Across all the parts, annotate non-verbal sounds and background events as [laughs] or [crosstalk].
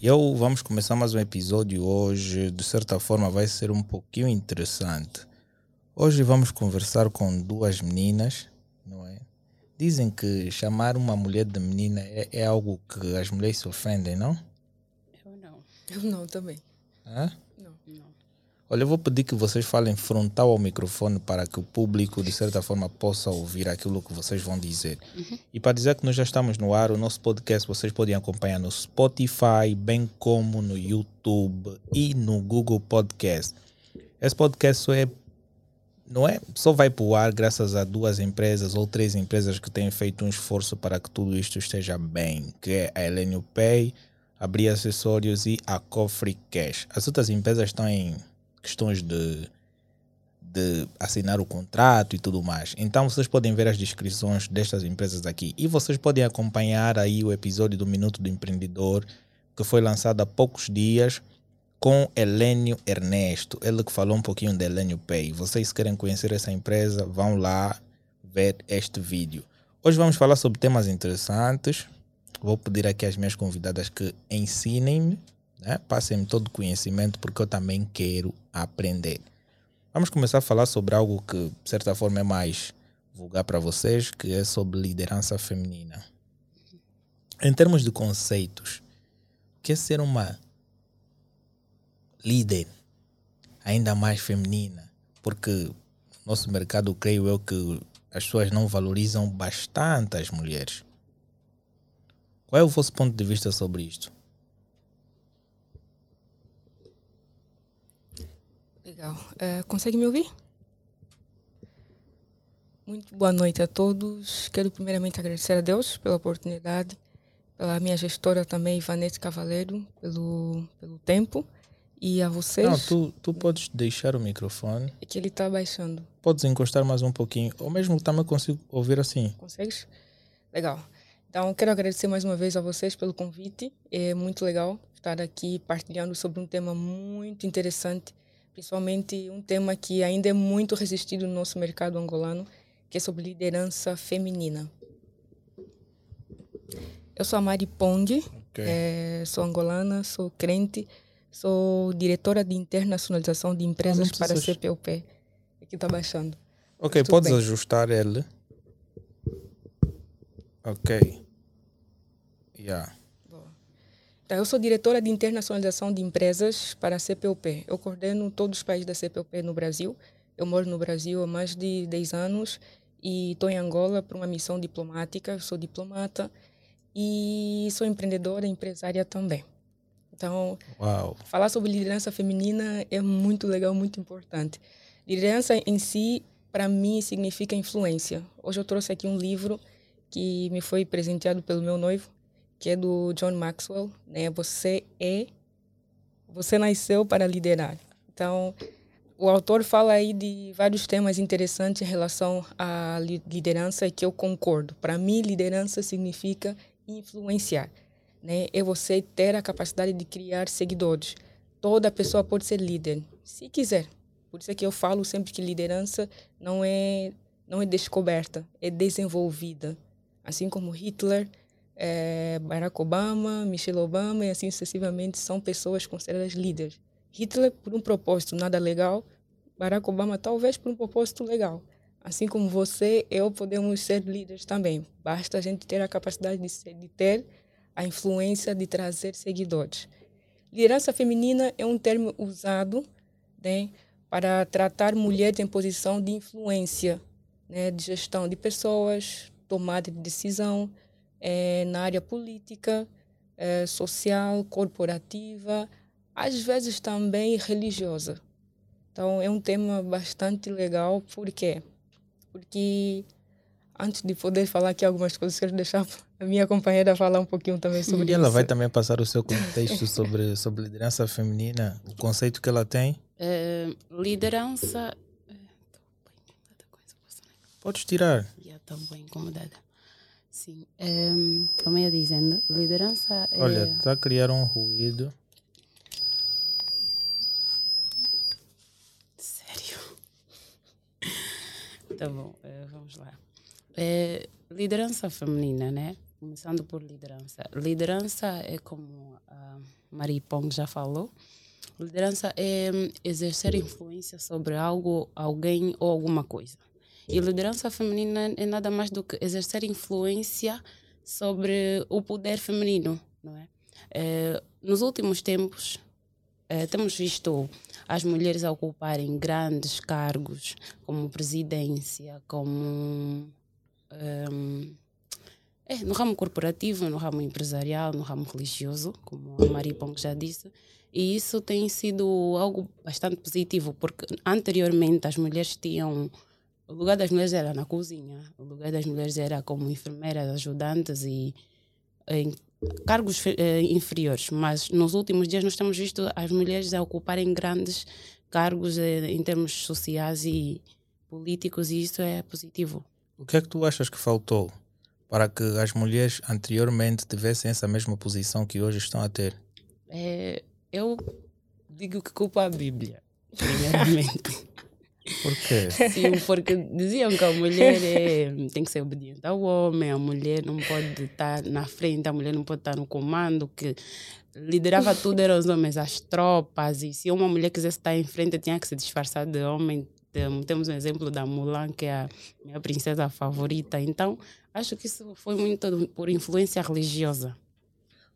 E eu vamos começar mais um episódio hoje. De certa forma, vai ser um pouquinho interessante. Hoje vamos conversar com duas meninas, não é? Dizem que chamar uma mulher de menina é, é algo que as mulheres se ofendem, não? Eu não. Eu não também. Hã? Olha, eu vou pedir que vocês falem frontal ao microfone para que o público, de certa forma, possa ouvir aquilo que vocês vão dizer. E para dizer que nós já estamos no ar, o nosso podcast vocês podem acompanhar no Spotify, bem como no YouTube e no Google Podcast. Esse podcast só é, não é, só vai para o ar graças a duas empresas ou três empresas que têm feito um esforço para que tudo isto esteja bem, que é a Elenio Pay, a Bria Acessórios e a Cofre Cash. As outras empresas estão em questões de, de assinar o contrato e tudo mais. Então vocês podem ver as descrições destas empresas aqui e vocês podem acompanhar aí o episódio do Minuto do Empreendedor que foi lançado há poucos dias com Helênio Ernesto, ele que falou um pouquinho da Helênio Pay. Vocês querem conhecer essa empresa, vão lá ver este vídeo. Hoje vamos falar sobre temas interessantes. Vou pedir aqui às minhas convidadas que ensinem-me né? Passem-me todo o conhecimento porque eu também quero aprender. Vamos começar a falar sobre algo que, de certa forma, é mais vulgar para vocês, que é sobre liderança feminina. Em termos de conceitos, o que é ser uma líder ainda mais feminina? Porque no nosso mercado, creio eu que as pessoas não valorizam bastante as mulheres. Qual é o vosso ponto de vista sobre isto? Legal. É, consegue me ouvir? Muito boa noite a todos. Quero primeiramente agradecer a Deus pela oportunidade, pela minha gestora também, Ivanete Cavaleiro, pelo, pelo tempo. E a vocês. Não, tu, tu podes deixar o microfone. É que ele está baixando. Podes encostar mais um pouquinho. Ou mesmo também consigo ouvir assim. Consegues? Legal. Então, quero agradecer mais uma vez a vocês pelo convite. É muito legal estar aqui partilhando sobre um tema muito interessante principalmente um tema que ainda é muito resistido no nosso mercado angolano, que é sobre liderança feminina. Eu sou a Mari Pong, Ok. eh, sou angolana, sou crente, sou diretora de internacionalização de empresas para a CPUP. Aqui está baixando. Ok, Tudo podes bem. ajustar ele. Ok. Yeah. Eu sou diretora de internacionalização de empresas para a CPUP. Eu coordeno todos os países da CPUP no Brasil. Eu moro no Brasil há mais de 10 anos e estou em Angola para uma missão diplomática. Eu sou diplomata e sou empreendedora, empresária também. Então, Uau. falar sobre liderança feminina é muito legal, muito importante. Liderança em si, para mim, significa influência. Hoje eu trouxe aqui um livro que me foi presenteado pelo meu noivo, que é do John Maxwell, né? Você é, você nasceu para liderar. Então, o autor fala aí de vários temas interessantes em relação à li- liderança e que eu concordo. Para mim, liderança significa influenciar, né? É você ter a capacidade de criar seguidores. Toda pessoa pode ser líder, se quiser. Por isso é que eu falo sempre que liderança não é não é descoberta, é desenvolvida. Assim como Hitler, eh, Barack Obama, Michelle Obama e assim sucessivamente são pessoas consideradas líderes. Hitler por um propósito nada legal, Barack Obama talvez por um propósito legal. Assim como você, eu podemos ser líderes também. Basta a gente ter a capacidade de, ser, de ter a influência de trazer seguidores. Liderança feminina é um termo usado né, para tratar mulheres em posição de influência, né, de gestão de pessoas, tomada de decisão eh, na área política, eh, social, corporativa, às vezes também religiosa. Então é um tema bastante legal, por quê? Porque antes de poder falar aqui algumas coisas, quero deixar a minha companheira falar um pouquinho também sobre E ela isso. vai também passar o seu contexto sobre, sobre liderança feminina, o conceito que ela tem. Eh, liderança. essa posição. Podes tirar. Já estou bem incomodada. Sim. em, como eu ia dizendo, liderança é. Olha, está a criar um ruído. Sério. [laughs] Tá bom, eh, vamos lá. É, liderança feminina, né? Começando por liderança. Liderança é como a Marie Pong já falou. Liderança é exercer influência sobre algo, alguém ou alguma coisa. E liderança feminina é nada mais do que exercer influência sobre o poder feminino, não é? é nos últimos tempos, é, temos visto as mulheres ocuparem grandes cargos, como presidência, como. Um, é, no ramo corporativo, no ramo empresarial, no ramo religioso, como a Maria Pong já disse. E isso tem sido algo bastante positivo, porque anteriormente as mulheres tinham. O lugar das mulheres era na cozinha, o lugar das mulheres era como enfermeiras, ajudantes e em cargos eh, inferiores. Mas nos últimos dias nós temos visto as mulheres a ocuparem grandes cargos eh, em termos sociais e políticos, e isso é positivo. O que é que tu achas que faltou para que as mulheres anteriormente tivessem essa mesma posição que hoje estão a ter? É, eu digo que culpa a Bíblia, primeiramente. [laughs] Por quê? Sim, porque diziam que a mulher é, tem que ser obediente ao homem, a mulher não pode estar na frente, a mulher não pode estar no comando, que liderava tudo eram os homens, as tropas, e se uma mulher quisesse estar em frente, tinha que se disfarçar de homem. Temos um exemplo da Mulan, que é a minha princesa favorita. Então, acho que isso foi muito por influência religiosa.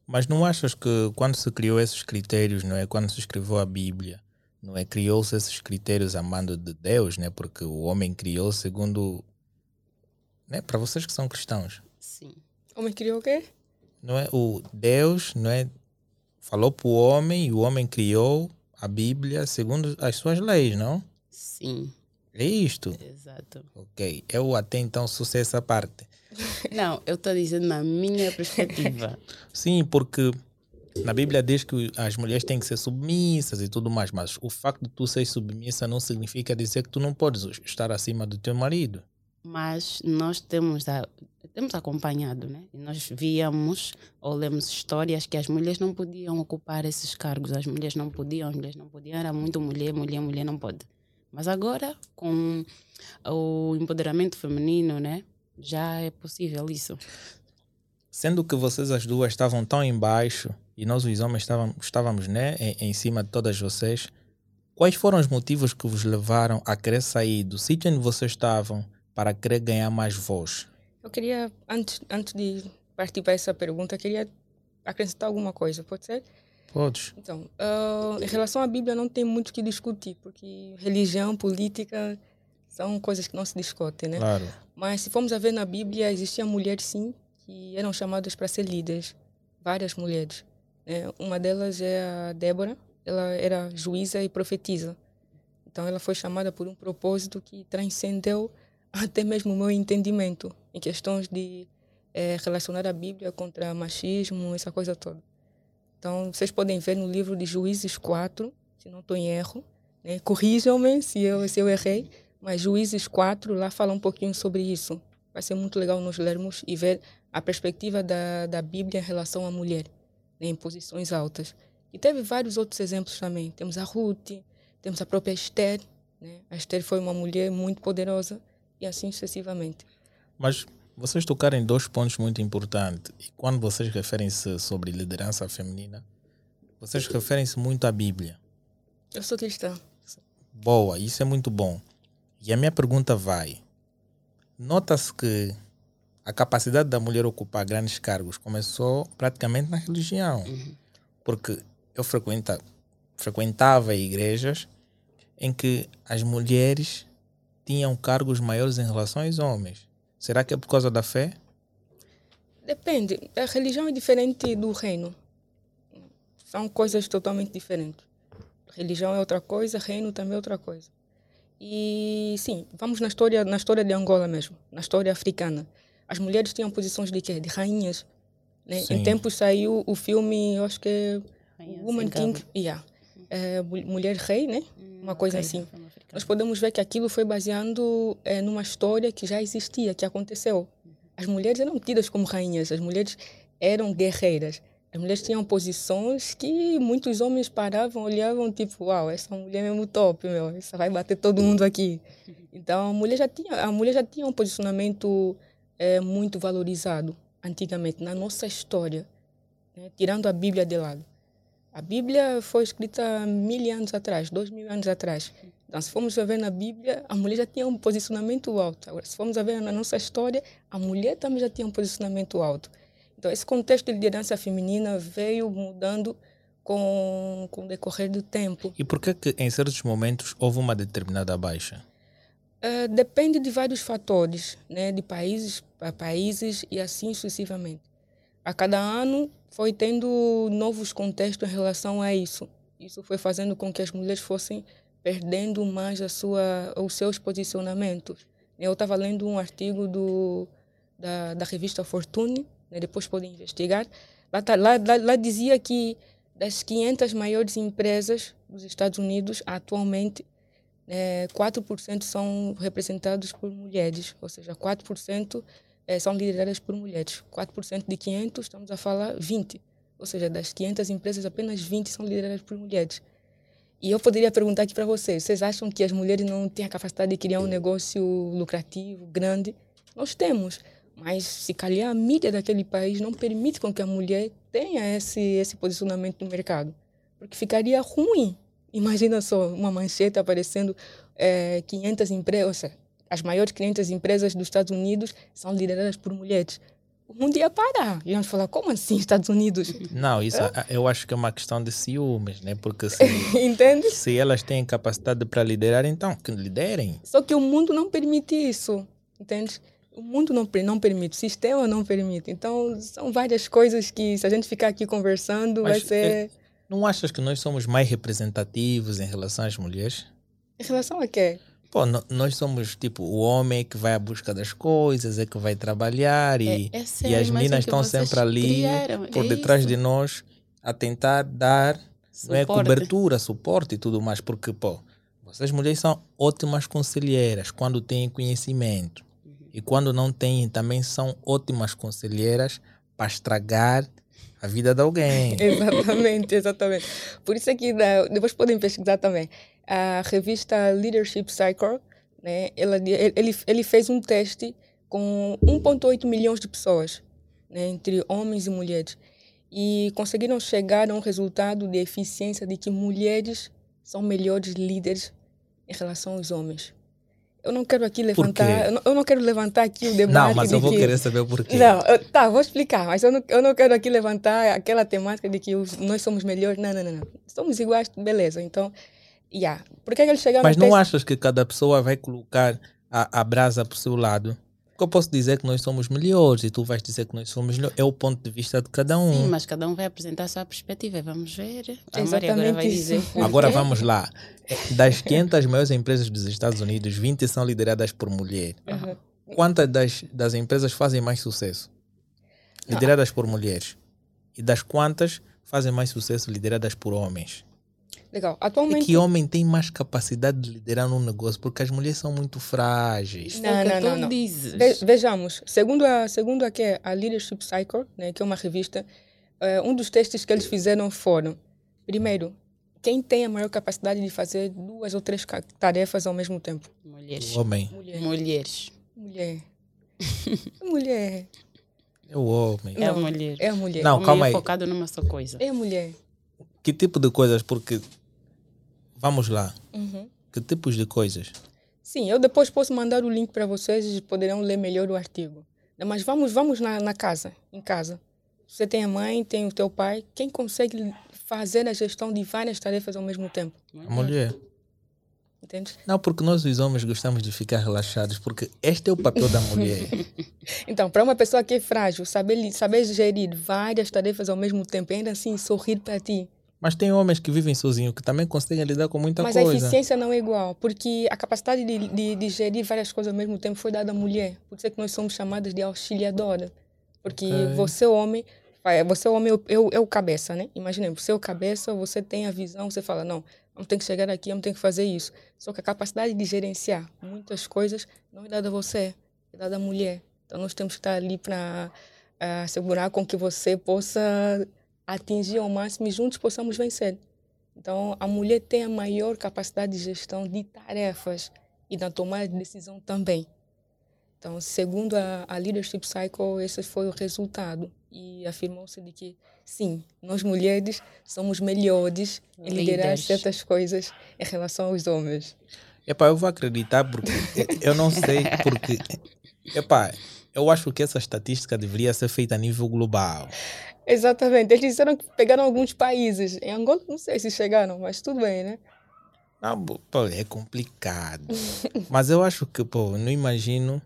Mas não achas que quando se criou esses critérios, não é? Quando se escreveu a Bíblia, não é? Criou-se esses critérios a mando de Deus, né? Porque o homem criou segundo, né? Para vocês que são cristãos. Sim. O homem criou o quê? Não é? O Deus, não é? Falou para o homem e o homem criou a Bíblia segundo as suas leis, não? Sim. É isto? Exato. Ok. Eu até então sou essa parte. Não, eu estou dizendo na minha perspectiva. [laughs] Sim, porque na Bíblia diz que as mulheres têm que ser submissas e tudo mais, mas o facto de tu ser submissa não significa dizer que tu não podes estar acima do teu marido. Mas nós temos, a, temos acompanhado, né? E nós víamos ou lemos histórias que as mulheres não podiam ocupar esses cargos, as mulheres não podiam, as mulheres não podiam, era muito mulher, mulher, mulher não pode. Mas agora, com o empoderamento feminino, né? já é possível isso. Sendo que vocês as duas estavam tão embaixo e nós os homens estávamos, estávamos né, em, em cima de todas vocês, quais foram os motivos que vos levaram a querer sair do sítio onde vocês estavam para querer ganhar mais voz? Eu queria, antes, antes de partir para essa pergunta, queria acrescentar alguma coisa, pode ser? Podes. Então, uh, em relação à Bíblia, não tem muito o que discutir, porque religião, política são coisas que não se discutem, né? Claro. Mas se formos a ver na Bíblia, existiam mulheres, sim, que eram chamadas para ser líderes. Várias mulheres. Né? Uma delas é a Débora. Ela era juíza e profetisa. Então, ela foi chamada por um propósito que transcendeu [laughs] até mesmo o meu entendimento em questões de é, relacionar a Bíblia contra machismo, essa coisa toda. Então, vocês podem ver no livro de Juízes 4, se não estou em erro, né? corrijam-me se eu, se eu errei, mas Juízes 4 lá fala um pouquinho sobre isso. Vai ser muito legal nós lermos e ver a perspectiva da, da Bíblia em relação à mulher, né, em posições altas. E teve vários outros exemplos também. Temos a Ruth, temos a própria Esther. Né? A Esther foi uma mulher muito poderosa e assim sucessivamente. Mas vocês tocaram em dois pontos muito importantes. E quando vocês referem-se sobre liderança feminina, vocês referem-se muito à Bíblia. Eu sou cristã. Boa, isso é muito bom. E a minha pergunta vai: nota-se que a capacidade da mulher ocupar grandes cargos começou praticamente na religião. Uhum. Porque eu frequenta, frequentava igrejas em que as mulheres tinham cargos maiores em relação aos homens. Será que é por causa da fé? Depende. A religião é diferente do reino. São coisas totalmente diferentes. Religião é outra coisa, reino também é outra coisa. E sim, vamos na história, na história de Angola mesmo, na história africana. As mulheres tinham posições de quê? De rainhas. Né? Em tempos saiu o filme, eu acho que é Woman King, yeah. É, Mulher Rei, né? Hum, Uma coisa okay, assim. Nós podemos ver que aquilo foi baseando é, numa história que já existia, que aconteceu. As mulheres eram tidas como rainhas, as mulheres eram guerreiras. As mulheres tinham posições que muitos homens paravam, olhavam, tipo, uau, essa mulher é mesmo top, meu, essa vai bater todo mundo aqui. Então, a mulher já tinha, a mulher já tinha um posicionamento é, muito valorizado antigamente, na nossa história, né? tirando a Bíblia de lado. A Bíblia foi escrita mil anos atrás, dois mil anos atrás. Então, se formos ver na Bíblia, a mulher já tinha um posicionamento alto. Agora, se formos ver na nossa história, a mulher também já tinha um posicionamento alto. Então, esse contexto de liderança feminina veio mudando com, com o decorrer do tempo. E por que, que em certos momentos houve uma determinada baixa? Uh, depende de vários fatores, né? de países para países e assim sucessivamente. A cada ano foi tendo novos contextos em relação a isso. Isso foi fazendo com que as mulheres fossem perdendo mais a sua, os seus posicionamentos. Eu estava lendo um artigo do, da, da revista Fortune, né? depois podem investigar. Lá, tá, lá, lá, lá dizia que das 500 maiores empresas dos Estados Unidos, atualmente, é, 4% são representados por mulheres, ou seja, 4% é, são lideradas por mulheres. 4% de 500, estamos a falar 20. Ou seja, das 500 empresas, apenas 20 são lideradas por mulheres. E eu poderia perguntar aqui para vocês: vocês acham que as mulheres não têm a capacidade de criar um negócio lucrativo, grande? Nós temos. Mas se calhar a mídia daquele país não permite com que a mulher tenha esse, esse posicionamento no mercado. Porque ficaria ruim. Imagina só uma manchete aparecendo é, 500 empresas, as maiores 500 empresas dos Estados Unidos são lideradas por mulheres. O mundo ia parar. Iam falar, como assim Estados Unidos? [laughs] Não, isso é? eu acho que é uma questão de ciúmes, né? Porque se, [laughs] Entende? se elas têm capacidade para liderar, então que liderem. Só que o mundo não permite isso, entende? o mundo não, não permite, o sistema não permite. Então, são várias coisas que, se a gente ficar aqui conversando, Mas, vai ser. É, não achas que nós somos mais representativos em relação às mulheres? Em relação a quê? Pô, no, nós somos tipo o homem que vai à busca das coisas, é que vai trabalhar e, é, é e as meninas estão sempre ali criaram. por é detrás isso. de nós a tentar dar não é, cobertura, suporte e tudo mais, porque pô, vocês mulheres são ótimas conselheiras quando têm conhecimento e quando não têm, também são ótimas conselheiras para estragar a vida de alguém. [laughs] exatamente, exatamente. Por isso é que depois podem pesquisar também. A revista Leadership Cycle, né, ela, ele, ele fez um teste com 1,8 milhões de pessoas, né, entre homens e mulheres. E conseguiram chegar a um resultado de eficiência de que mulheres são melhores líderes em relação aos homens eu não quero aqui levantar, eu não, eu não, quero levantar aqui o debate. Não, mas eu vou que, querer saber o porquê. Não, eu, tá, vou explicar, mas eu não, eu não quero aqui levantar aquela temática de que os, nós somos melhores. Não, não, não, não. Somos iguais, beleza. Então, yeah. Por que, é que eles chegaram Mas não achas que cada pessoa vai colocar a, a brasa para o seu lado? Porque eu posso dizer que nós somos melhores e tu vais dizer que nós somos melhores. É o ponto de vista de cada um. Sim, mas cada um vai apresentar a sua perspectiva. Vamos ver. A Exatamente Maria agora vai dizer. [laughs] Agora vamos lá. Das 500 maiores empresas dos Estados Unidos, 20 são lideradas por mulher. Uhum. Quantas das, das empresas fazem mais sucesso? Lideradas por mulheres. E das quantas fazem mais sucesso lideradas por homens? Legal. Atualmente. É que homem tem mais capacidade de liderar um negócio porque as mulheres são muito frágeis. Não, não, não. não. Ve vejamos. Segundo a, segundo a, que é a Leadership Cycle, né, que é uma revista, uh, um dos testes que eles fizeram foram: primeiro, quem tem a maior capacidade de fazer duas ou três tarefas ao mesmo tempo? Mulheres. O homem. Mulher. Mulheres. Mulher. [laughs] mulher. É o homem. É a mulher. É a mulher. Não, calma aí. focado numa só coisa. É a mulher. Que tipo de coisas? Porque Vamos lá. Uhum. Que tipos de coisas? Sim, eu depois posso mandar o link para vocês e poderão ler melhor o artigo. Mas vamos, vamos na, na casa, em casa. Você tem a mãe, tem o teu pai. Quem consegue fazer a gestão de várias tarefas ao mesmo tempo? A mulher. Entende? Não, porque nós os homens gostamos de ficar relaxados, porque este é o papel da mulher. [laughs] então, para uma pessoa que é frágil, saber, saber gerir várias tarefas ao mesmo tempo, ainda assim sorrir para ti, mas tem homens que vivem sozinhos que também conseguem lidar com muita Mas coisa. Mas a eficiência não é igual, porque a capacidade de, de, de, gerir várias coisas ao mesmo tempo foi dada à mulher. Por isso é que nós somos chamadas de auxiliadora. Porque okay. você, homem, você, homem, é o, é o cabeça, né? Imaginemos, você é o cabeça, você tem a visão, você fala, não, vamos ter que chegar aqui, vamos ter que fazer isso. Só que a capacidade de gerenciar muitas coisas não é dada a você, é dada à mulher. Então nós temos que estar ali para uh, assegurar com que você possa atingir ao máximo e juntos possamos vencer. Então, a mulher tem a maior capacidade de gestão de tarefas e da tomada de decisão também. Então, segundo a, a Leadership Cycle, esse foi o resultado. E afirmou-se de que, sim, nós mulheres somos melhores em liderar certas coisas em relação aos homens. Epá, eu vou acreditar porque eu não sei porque... Epá, eu acho que essa estatística deveria ser feita a nível global. Exatamente. Eles disseram que pegaram alguns países. Em Angola, não sei se chegaram, mas tudo bem, né? Não, pô, é complicado. [laughs] mas eu acho que, pô, não imagino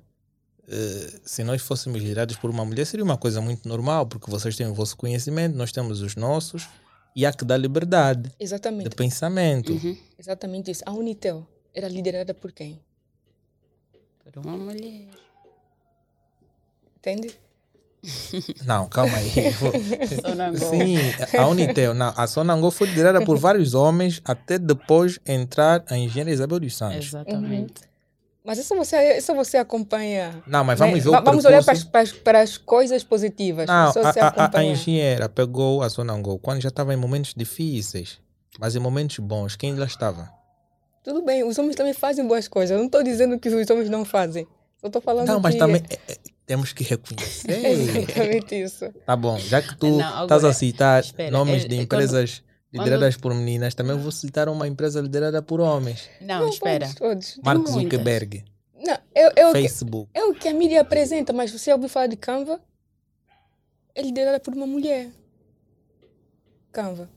Uh, se nós fôssemos liderados por uma mulher, seria uma coisa muito normal, porque vocês têm o vosso conhecimento, nós temos os nossos, e há que dar liberdade Exatamente. de pensamento. Uhum. Exatamente isso. A Unitel era liderada por quem? Por uma mulher. Entende? Não, calma aí. [laughs] Sim, a Unitel, não, a Sonangol foi liderada por vários homens até depois entrar a engenheira Isabel dos Santos. Exatamente. Uhum. Mas isso você, isso você acompanha. Não, mas vamos né? ver o Vamos olhar para as, para, as, para as coisas positivas. Não, a, a, a, engenheira pegou a Sonangol quando já estava em momentos difíceis, mas em momentos bons. Quem lá estava? Tudo bem, os homens também fazem boas coisas. Eu não estou dizendo que os homens não fazem. Eu estou falando Não, mas que... também é, é, temos que reconhecer. é [laughs] exatamente isso. Tá bom, já que tu não, estás a citar espera, nomes é, de empresas lideradas quando... por meninas, também vou citar uma empresa liderada por homens. Não, não espera. Todos. Mark Zuckerberg. Não, eu, eu, Facebook. É o que a mídia apresenta, mas você ouviu falar de Canva? É liderada por uma mulher. Canva.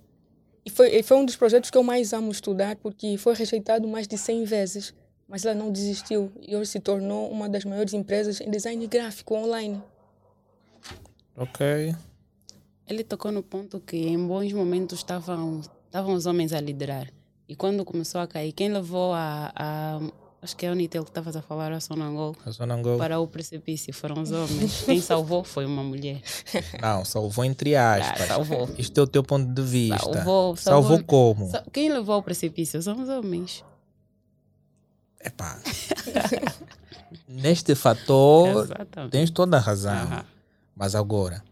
E foi, foi um dos projetos que eu mais amo estudar, porque foi rejeitado mais de 100 vezes. Mas ela não desistiu e hoje se tornou uma das maiores empresas em design gráfico online. Ok. Ele tocou no ponto que em bons momentos estavam, estavam os homens a liderar. E quando começou a cair, quem levou a, a acho que é a Unitel que estavas a falar, a Sonangol, a Sonangol, para o precipício foram os homens. Quem [laughs] salvou foi uma mulher. Não, salvou entre aspas. Ah, salvou. Isto é o teu ponto de vista. Salvou, salvou, salvou como? Quem levou ao precipício são os homens. Epá. Neste fator, Exatamente. tens toda a razão. Uhum. Mas agora,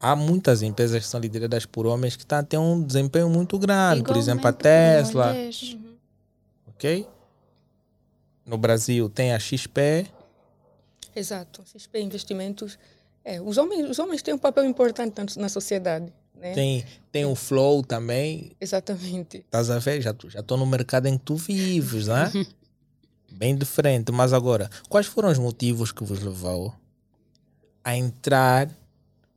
há muitas empresas que são lideradas por homens que tá, têm um desempenho muito grande. Igualmente por exemplo, a Tesla. Uhum. Ok? No Brasil tem a XP. Exato. XP Investimentos. É, os, homens, os homens têm um papel importante na sociedade. Né? Tem, tem o Flow também. Exatamente. Estás a ver? Já estou já no mercado em que tu vives, né? [laughs] Bem diferente. Mas agora, quais foram os motivos que vos levou a entrar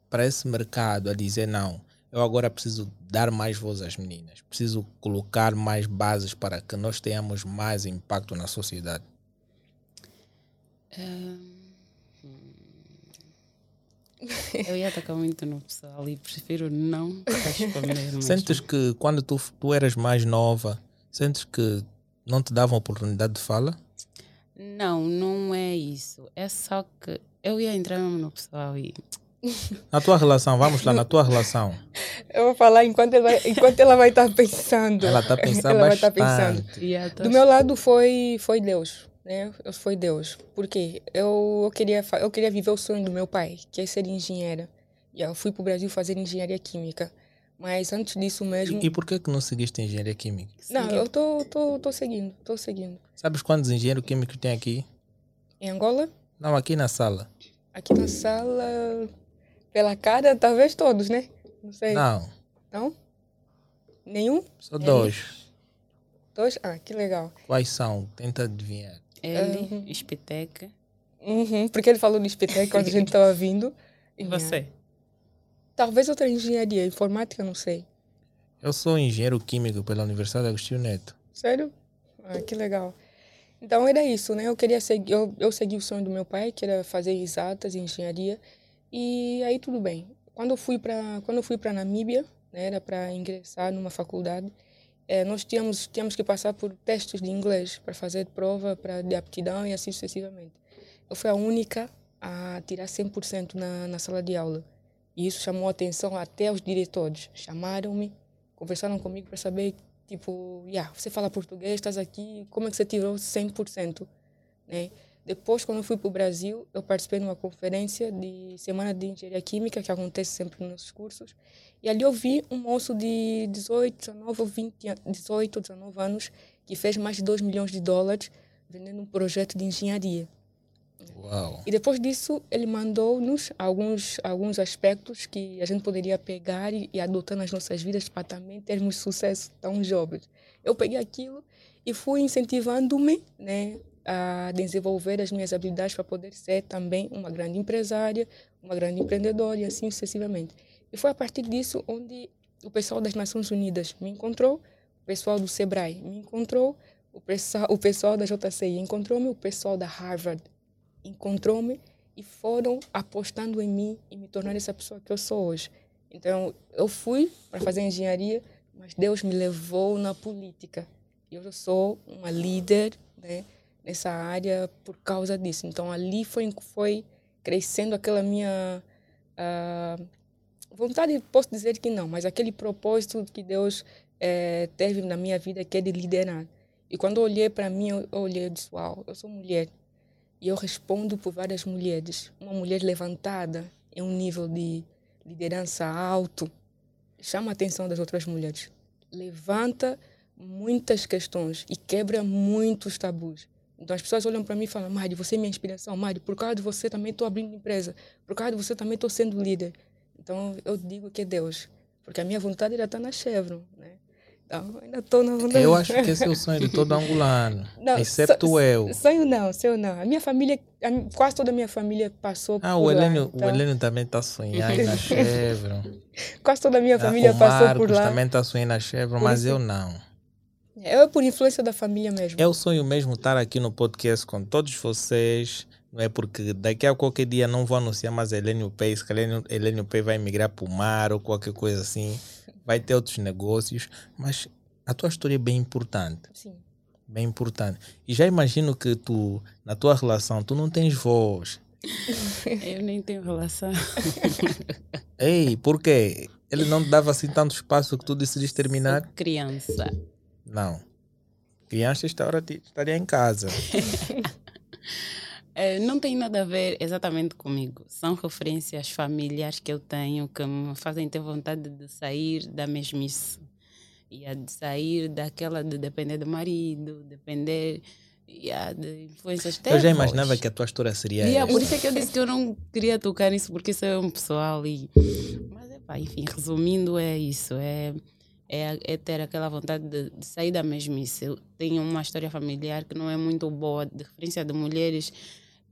para esse mercado, a dizer não, eu agora preciso dar mais voz às meninas, preciso colocar mais bases para que nós tenhamos mais impacto na sociedade? Eu ia atacar muito no pessoal e prefiro não responder. Sentes que quando tu, tu eras mais nova, sentes que não te davam oportunidade de fala? Não, não é isso. É só que eu ia entrar mesmo no pessoal e. [laughs] Na tua relação, vamos lá, na tua relação. Eu vou falar enquanto ela, enquanto ela vai estar pensando. Ela está pensando ela bastante. Vai estar pensando. Do meu lado foi, foi Deus, né? Foi Deus. Porque eu, eu, queria, eu queria viver o sonho do meu pai, que é ser engenheira. E eu fui para o Brasil fazer engenharia química. Mas antes disso mesmo. E, e por que, que não seguiste engenharia química? Não, eu tô, tô, tô seguindo, tô seguindo. Sabes quantos engenheiros químicos tem aqui? Em Angola? Não, aqui na sala. Aqui na sala, pela cara, talvez todos, né? Não sei. Não. Não? Nenhum? Só dois. Dois? Ah, que legal. Quais são? Tenta adivinhar. Ele, uhum. Espiteca. Uhum, porque ele falou de Espiteca quando a gente estava [laughs] vindo. E você? Talvez outra engenharia, informática, não sei. Eu sou engenheiro químico pela Universidade Agostinho Neto. Sério? Ah, que legal. Então era isso, né? Eu queria seguir, eu, eu segui o sonho do meu pai, que era fazer exatas engenharia. E aí tudo bem. Quando eu fui para quando eu fui para Namíbia, né, era para ingressar numa faculdade, é, nós tínhamos tínhamos que passar por testes de inglês para fazer prova para de aptidão e assim sucessivamente. Eu fui a única a tirar 100% na, na sala de aula. E isso chamou a atenção até os diretores. Chamaram-me, conversaram comigo para saber, tipo, yeah, você fala português, estás aqui, como é que você tirou 100%? Né? Depois, quando eu fui para o Brasil, eu participei de uma conferência de Semana de Engenharia Química, que acontece sempre nos nossos cursos. E ali eu vi um moço de 18, 19 ou 20, 18, 19 anos, que fez mais de 2 milhões de dólares vendendo um projeto de engenharia. Uau. E depois disso, ele mandou-nos alguns, alguns aspectos que a gente poderia pegar e, e adotar nas nossas vidas para também termos sucesso tão jovens. Eu peguei aquilo e fui incentivando-me né, a desenvolver as minhas habilidades para poder ser também uma grande empresária, uma grande empreendedora e assim sucessivamente. E foi a partir disso onde o pessoal das Nações Unidas me encontrou, o pessoal do Sebrae me encontrou, o pessoal, o pessoal da JCI encontrou-me, o pessoal da Harvard encontrou-me e foram apostando em mim e me tornando essa pessoa que eu sou hoje. Então, eu fui para fazer engenharia, mas Deus me levou na política. E eu sou uma líder né, nessa área por causa disso. Então, ali foi, foi crescendo aquela minha uh, vontade, posso dizer que não, mas aquele propósito que Deus é, teve na minha vida, que é de liderar. E quando eu olhei para mim, eu olhei e disse, uau, eu sou mulher. E eu respondo por várias mulheres. Uma mulher levantada em um nível de liderança alto chama a atenção das outras mulheres. Levanta muitas questões e quebra muitos tabus. Então as pessoas olham para mim e falam: Mari, você é minha inspiração. Mari, por causa de você também estou abrindo empresa. Por causa de você também estou sendo líder. Então eu digo que é Deus. Porque a minha vontade era estar na Chevron. Né? Não, ainda estou na vontade. Eu acho que esse é o sonho de todo angolano, [laughs] não, exceto so, eu. Sonho não, sonho não. A minha família, a, quase toda a minha família passou ah, por o Helênio, lá. Então... O Helênio também está sonhando na [laughs] Chevron. quase toda a minha família o passou por lá. também está sonhando na Chevron, mas eu não. Eu é por influência da família mesmo. É o sonho mesmo estar aqui no podcast com todos vocês. Não é porque daqui a qualquer dia não vou anunciar mais Helênio Pay, se Helênio, Helênio Pay vai migrar para o mar ou qualquer coisa assim vai ter outros negócios, mas a tua história é bem importante. Sim. Bem importante. E já imagino que tu, na tua relação, tu não tens voz. [laughs] Eu nem tenho relação. [laughs] Ei, por quê? Ele não te dava assim tanto espaço que tu decidiste terminar? Sou criança. Não. Criança esta hora estaria em casa. [laughs] É, não tem nada a ver exatamente comigo. São referências familiares que eu tenho que me fazem ter vontade de sair da mesmice. E a de sair daquela de depender do marido, depender yeah, de influências Eu já imaginava que a tua história seria yeah, Por isso é que eu disse que eu não queria tocar nisso, porque isso é um pessoal. E... Mas, é pá, enfim, resumindo, é isso. É, é, é ter aquela vontade de, de, sair da mesmice. Eu tenho uma história familiar que não é muito boa, de referência de mulheres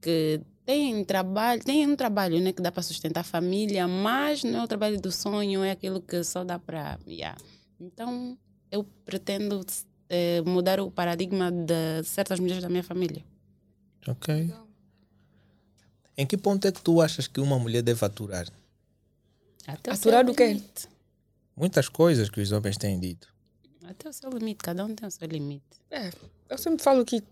que tem trabalho, tem um trabalho né, que dá para sustentar a família, mas não é o trabalho do sonho, é aquilo que só dá para. Yeah. Então, eu pretendo é, mudar o paradigma de certas mulheres da minha família. Ok. Em que ponto é que tu achas que uma mulher deve aturar? Até aturar do quê? Muitas coisas que os homens têm dito. Até o seu limite, cada um tem o seu limite. É, eu sempre falo que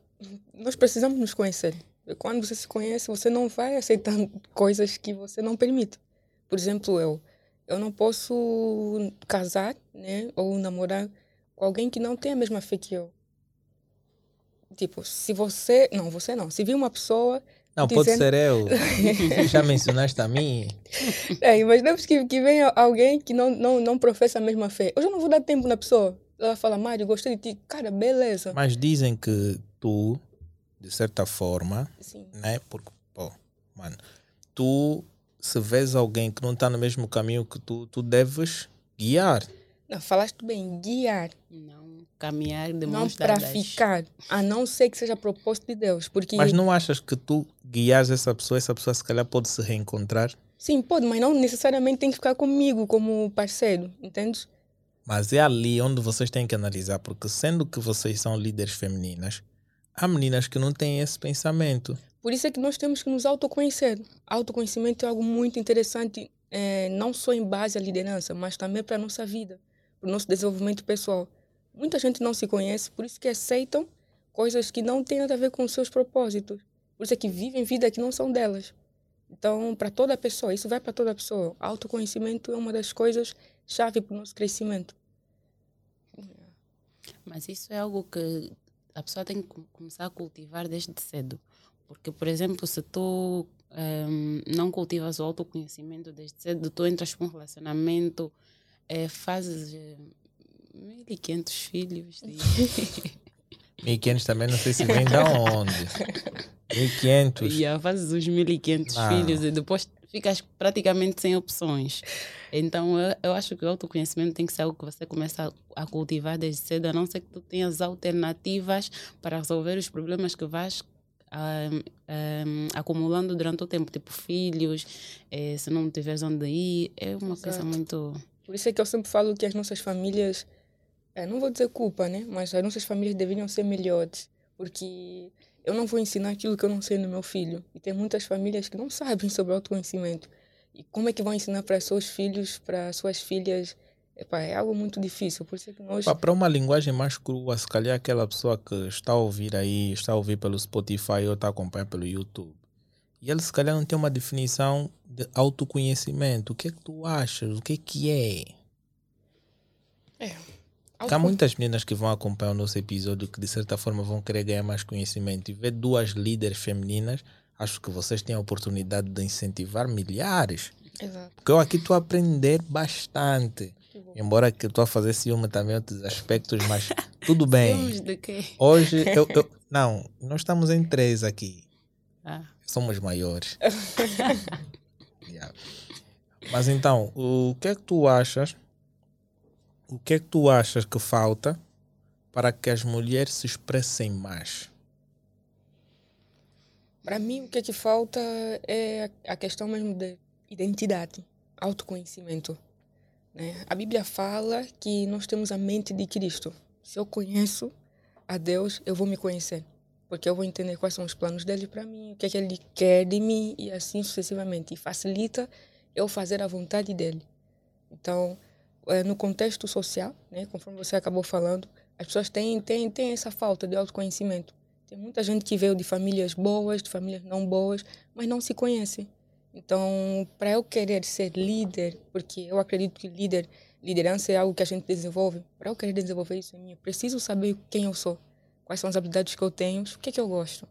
nós precisamos nos conhecer. Quando você se conhece, você não vai aceitar [laughs] coisas que você não permite. Por exemplo, eu, eu não posso casar, né, ou namorar com alguém que não tem a mesma fé que eu. Tipo, se você, não, você não. Se vir uma pessoa não, dizendo... pode ser eu. [laughs] Já mencionaste a mim. É, imaginamos que, que venha alguém que não, não, não professa a mesma fé. Eu já não vou dar tempo na pessoa. Ela fala, Mário, gostei de ti. Cara, beleza. Mas dizem que tu de certa forma, Sim. né? Porque, pô, mano, tu se vês alguém que não está no mesmo caminho que tu, tu deves guiar. Não, falaste bem, guiar. Não, caminhar de Não para ficar, a não ser que seja propósito de Deus. Porque... Mas não achas que tu guias essa pessoa, essa pessoa se calhar pode se reencontrar? Sim, pode, mas não necessariamente tem que ficar comigo como parceiro, entendes? Mas é ali onde vocês têm que analisar, porque sendo que vocês são líderes femininas, há meninas que não têm esse pensamento. Por isso é que nós temos que nos autoconhecer. Autoconhecimento é algo muito interessante, é, não só em base à liderança, mas também para a nossa vida, para o nosso desenvolvimento pessoal. Muita gente não se conhece, por isso que aceitam coisas que não têm nada a ver com os seus propósitos. Por isso é que vivem vida que não são delas. Então, para toda pessoa, isso vai para toda pessoa. Autoconhecimento é uma das coisas chave para o nosso crescimento. Mas isso é algo que a pessoa tem que começar a cultivar desde cedo. Porque, por exemplo, se tu um, não cultivas o autoconhecimento desde cedo, tu entras com um relacionamento, é, fazes é, 1.500 filhos. [laughs] 1.500 também não sei se vem de [laughs] onde. 1.500. Yeah, fazes os 1.500 ah. filhos e depois ficas praticamente sem opções. Então, eu, eu, acho que o autoconhecimento tem que ser algo que você começa a, a, cultivar desde cedo, a não ser que tu tenhas alternativas para resolver os problemas que vais um, um, acumulando durante o tempo, tipo filhos, eh, se não tiveres onde ir, é uma Exato. coisa muito. Por isso é que eu sempre falo que as nossas famílias, é, não vou dizer culpa, né? Mas as nossas famílias deveriam ser melhores, porque eu não vou ensinar aquilo que eu não sei no meu filho. E tem muitas famílias que não sabem sobre autoconhecimento. E como é que vão ensinar para seus filhos, para suas filhas? Epa, é algo muito difícil. Por isso é que nós... Para uma linguagem mais crua, se calhar aquela pessoa que está a ouvir aí, está a ouvir pelo Spotify ou está a acompanhar pelo YouTube. E ele se calhar não tem uma definição de autoconhecimento. O que é que tu achas? O que é que é? É, Há muitas meninas que vão acompanhar o nosso episódio que de certa forma vão querer ganhar mais conhecimento e ver duas líderes femininas, acho que vocês têm a oportunidade de incentivar milhares. Exato. Porque eu aqui estou a aprender bastante. Embora que eu estou a fazer ciúme também outros aspectos, mas tudo bem. Ciúmes quê? Hoje [laughs] eu, eu, Não, nós estamos em três aqui. Ah. Somos maiores. [laughs] yeah. Mas então, o que é que tu achas o que é que tu achas que falta para que as mulheres se expressem mais? Para mim, o que é que falta é a questão mesmo de identidade, autoconhecimento. Né? A Bíblia fala que nós temos a mente de Cristo. Se eu conheço a Deus, eu vou me conhecer. Porque eu vou entender quais são os planos dele para mim, o que é que ele quer de mim e assim sucessivamente. E facilita eu fazer a vontade dele. Então, no contexto social, né, conforme você acabou falando, as pessoas têm, têm, têm essa falta de autoconhecimento. Tem muita gente que veio de famílias boas, de famílias não boas, mas não se conhece. Então, para eu querer ser líder, porque eu acredito que líder, liderança é algo que a gente desenvolve, para eu querer desenvolver isso em mim, eu preciso saber quem eu sou, quais são as habilidades que eu tenho, o que é que eu gosto,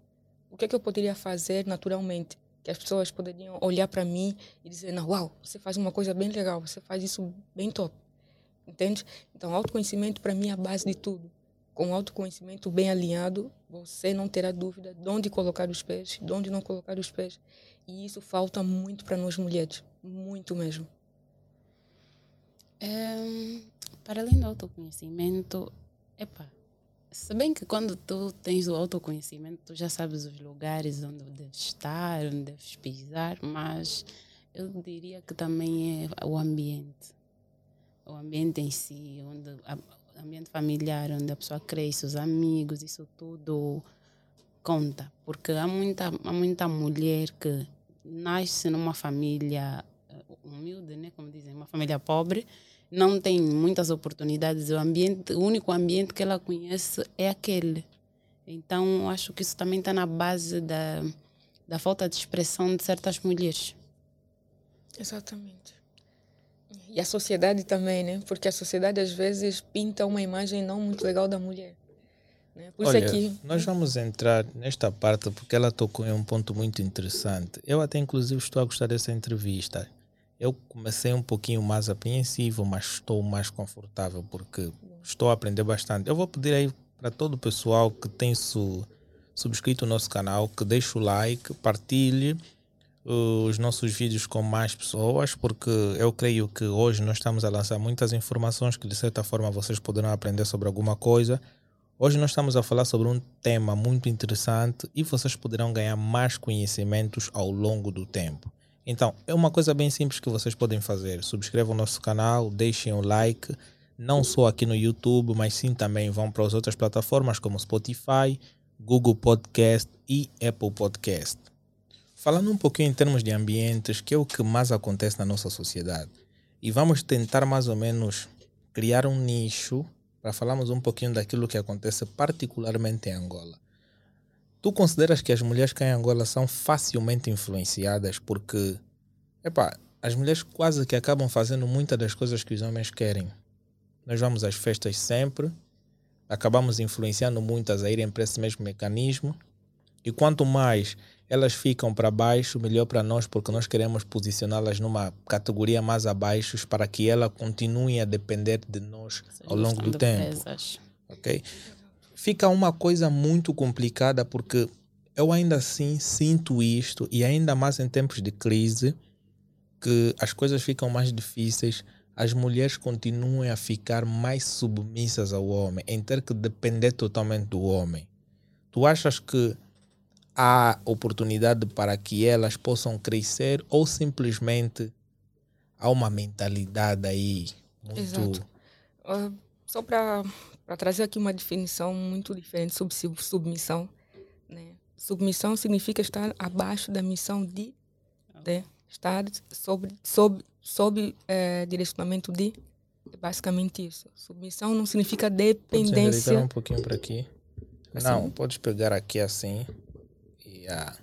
o que é que eu poderia fazer naturalmente que as pessoas poderiam olhar para mim e dizer, não, uau, você faz uma coisa bem legal, você faz isso bem top. Entende? Então, autoconhecimento para mim é a base de tudo. Com autoconhecimento bem alinhado, você não terá dúvida de onde colocar os pés, de onde não colocar os pés. E isso falta muito para nós mulheres, muito mesmo. É, para além do autoconhecimento, epa, se bem que quando tu tens o autoconhecimento, tu já sabes os lugares onde deves estar, onde deves pisar, mas eu diria que também é o ambiente. O ambiente em si, onde o ambiente familiar, onde a pessoa cresce, os amigos, isso tudo conta. Porque há muita, há muita mulher que nasce numa família eh, humilde, né? como dizem, uma família pobre, não tem muitas oportunidades. O ambiente, o único ambiente que ela conhece é aquele. Então, acho que isso também está na base da, da falta de expressão de certas mulheres. Exatamente. E a sociedade também, né? Porque a sociedade às vezes pinta uma imagem não muito legal da mulher. Né? Por Olha, isso é que... nós vamos entrar nesta parte porque ela tocou em um ponto muito interessante. Eu até inclusive estou a gostar dessa entrevista eu comecei um pouquinho mais apreensivo, mas estou mais confortável porque estou a aprender bastante. Eu vou pedir aí para todo o pessoal que tem su, subscrito o nosso canal, que deixe o like, partilhe os nossos vídeos com mais pessoas, porque eu creio que hoje nós estamos a lançar muitas informações que de certa forma vocês poderão aprender sobre alguma coisa. Hoje nós estamos a falar sobre um tema muito interessante e vocês poderão ganhar mais conhecimentos ao longo do tempo. Então, é uma coisa bem simples que vocês podem fazer. Subscrevam o nosso canal, deixem o like, não só aqui no YouTube, mas sim também vão para as outras plataformas como Spotify, Google Podcast e Apple Podcast. Falando um pouquinho em termos de ambientes, que é o que mais acontece na nossa sociedade. E vamos tentar mais ou menos criar um nicho para falarmos um pouquinho daquilo que acontece particularmente em Angola. Tu consideras que as mulheres cá em Angola são facilmente influenciadas porque, epá, as mulheres quase que acabam fazendo muitas das coisas que os homens querem. Nós vamos às festas sempre, acabamos influenciando muitas a irem para esse mesmo mecanismo. E quanto mais elas ficam para baixo, melhor para nós, porque nós queremos posicioná-las numa categoria mais abaixo para que ela continue a depender de nós ao longo do tempo. Ok? Fica uma coisa muito complicada porque eu ainda assim sinto isto e ainda mais em tempos de crise que as coisas ficam mais difíceis, as mulheres continuam a ficar mais submissas ao homem, em ter que depender totalmente do homem. Tu achas que há oportunidade para que elas possam crescer ou simplesmente há uma mentalidade aí muito... Exato. Uh, só para trazer aqui uma definição muito diferente sobre submissão. Né? Submissão significa estar abaixo da missão de, de estar sob, sob, sob é, direcionamento de. É basicamente isso. Submissão não significa dependência. Pode um pouquinho para aqui. Assim? Não, pode pegar aqui assim. Yeah.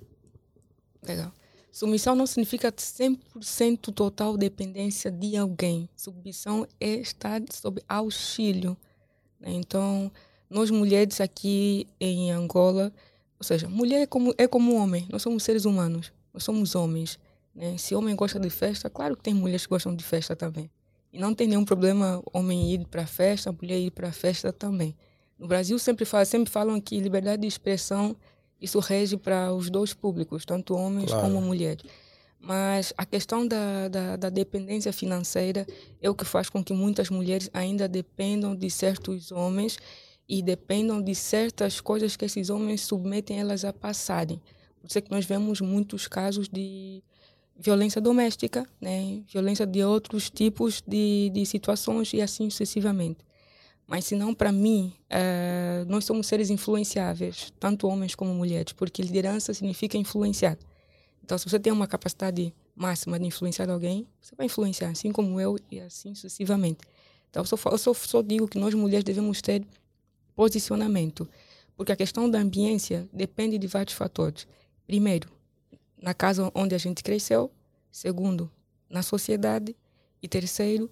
Legal. Submissão não significa 100% total dependência de alguém. Submissão é estar sob auxílio. Né? Então, nós mulheres aqui em Angola, ou seja, mulher é como, é como homem, nós somos seres humanos, nós somos homens. Né? Se homem gosta de festa, claro que tem mulheres que gostam de festa também. E não tem nenhum problema homem ir para festa, mulher ir para festa também. No Brasil sempre, fala, sempre falam que liberdade de expressão isso rege para os dois públicos, tanto homens claro. como mulheres. Mas a questão da, da, da, dependência financeira é o que faz com que muitas mulheres ainda dependam de certos homens e dependam de certas coisas que esses homens submetem elas a passarem. Por isso é que nós vemos muitos casos de violência doméstica, né? violência de outros tipos de, de situações e assim sucessivamente. Mas se não, para mim, uh, nós somos seres influenciáveis, tanto homens como mulheres, porque liderança significa influenciar. Então, se você tem uma capacidade máxima de influenciar alguém, você vai influenciar, assim como eu e assim sucessivamente. Então, eu só, eu só, só digo que nós mulheres devemos ter posicionamento, porque a questão da ambiência depende de vários fatores. Primeiro, na casa onde a gente cresceu. Segundo, na sociedade. E terceiro,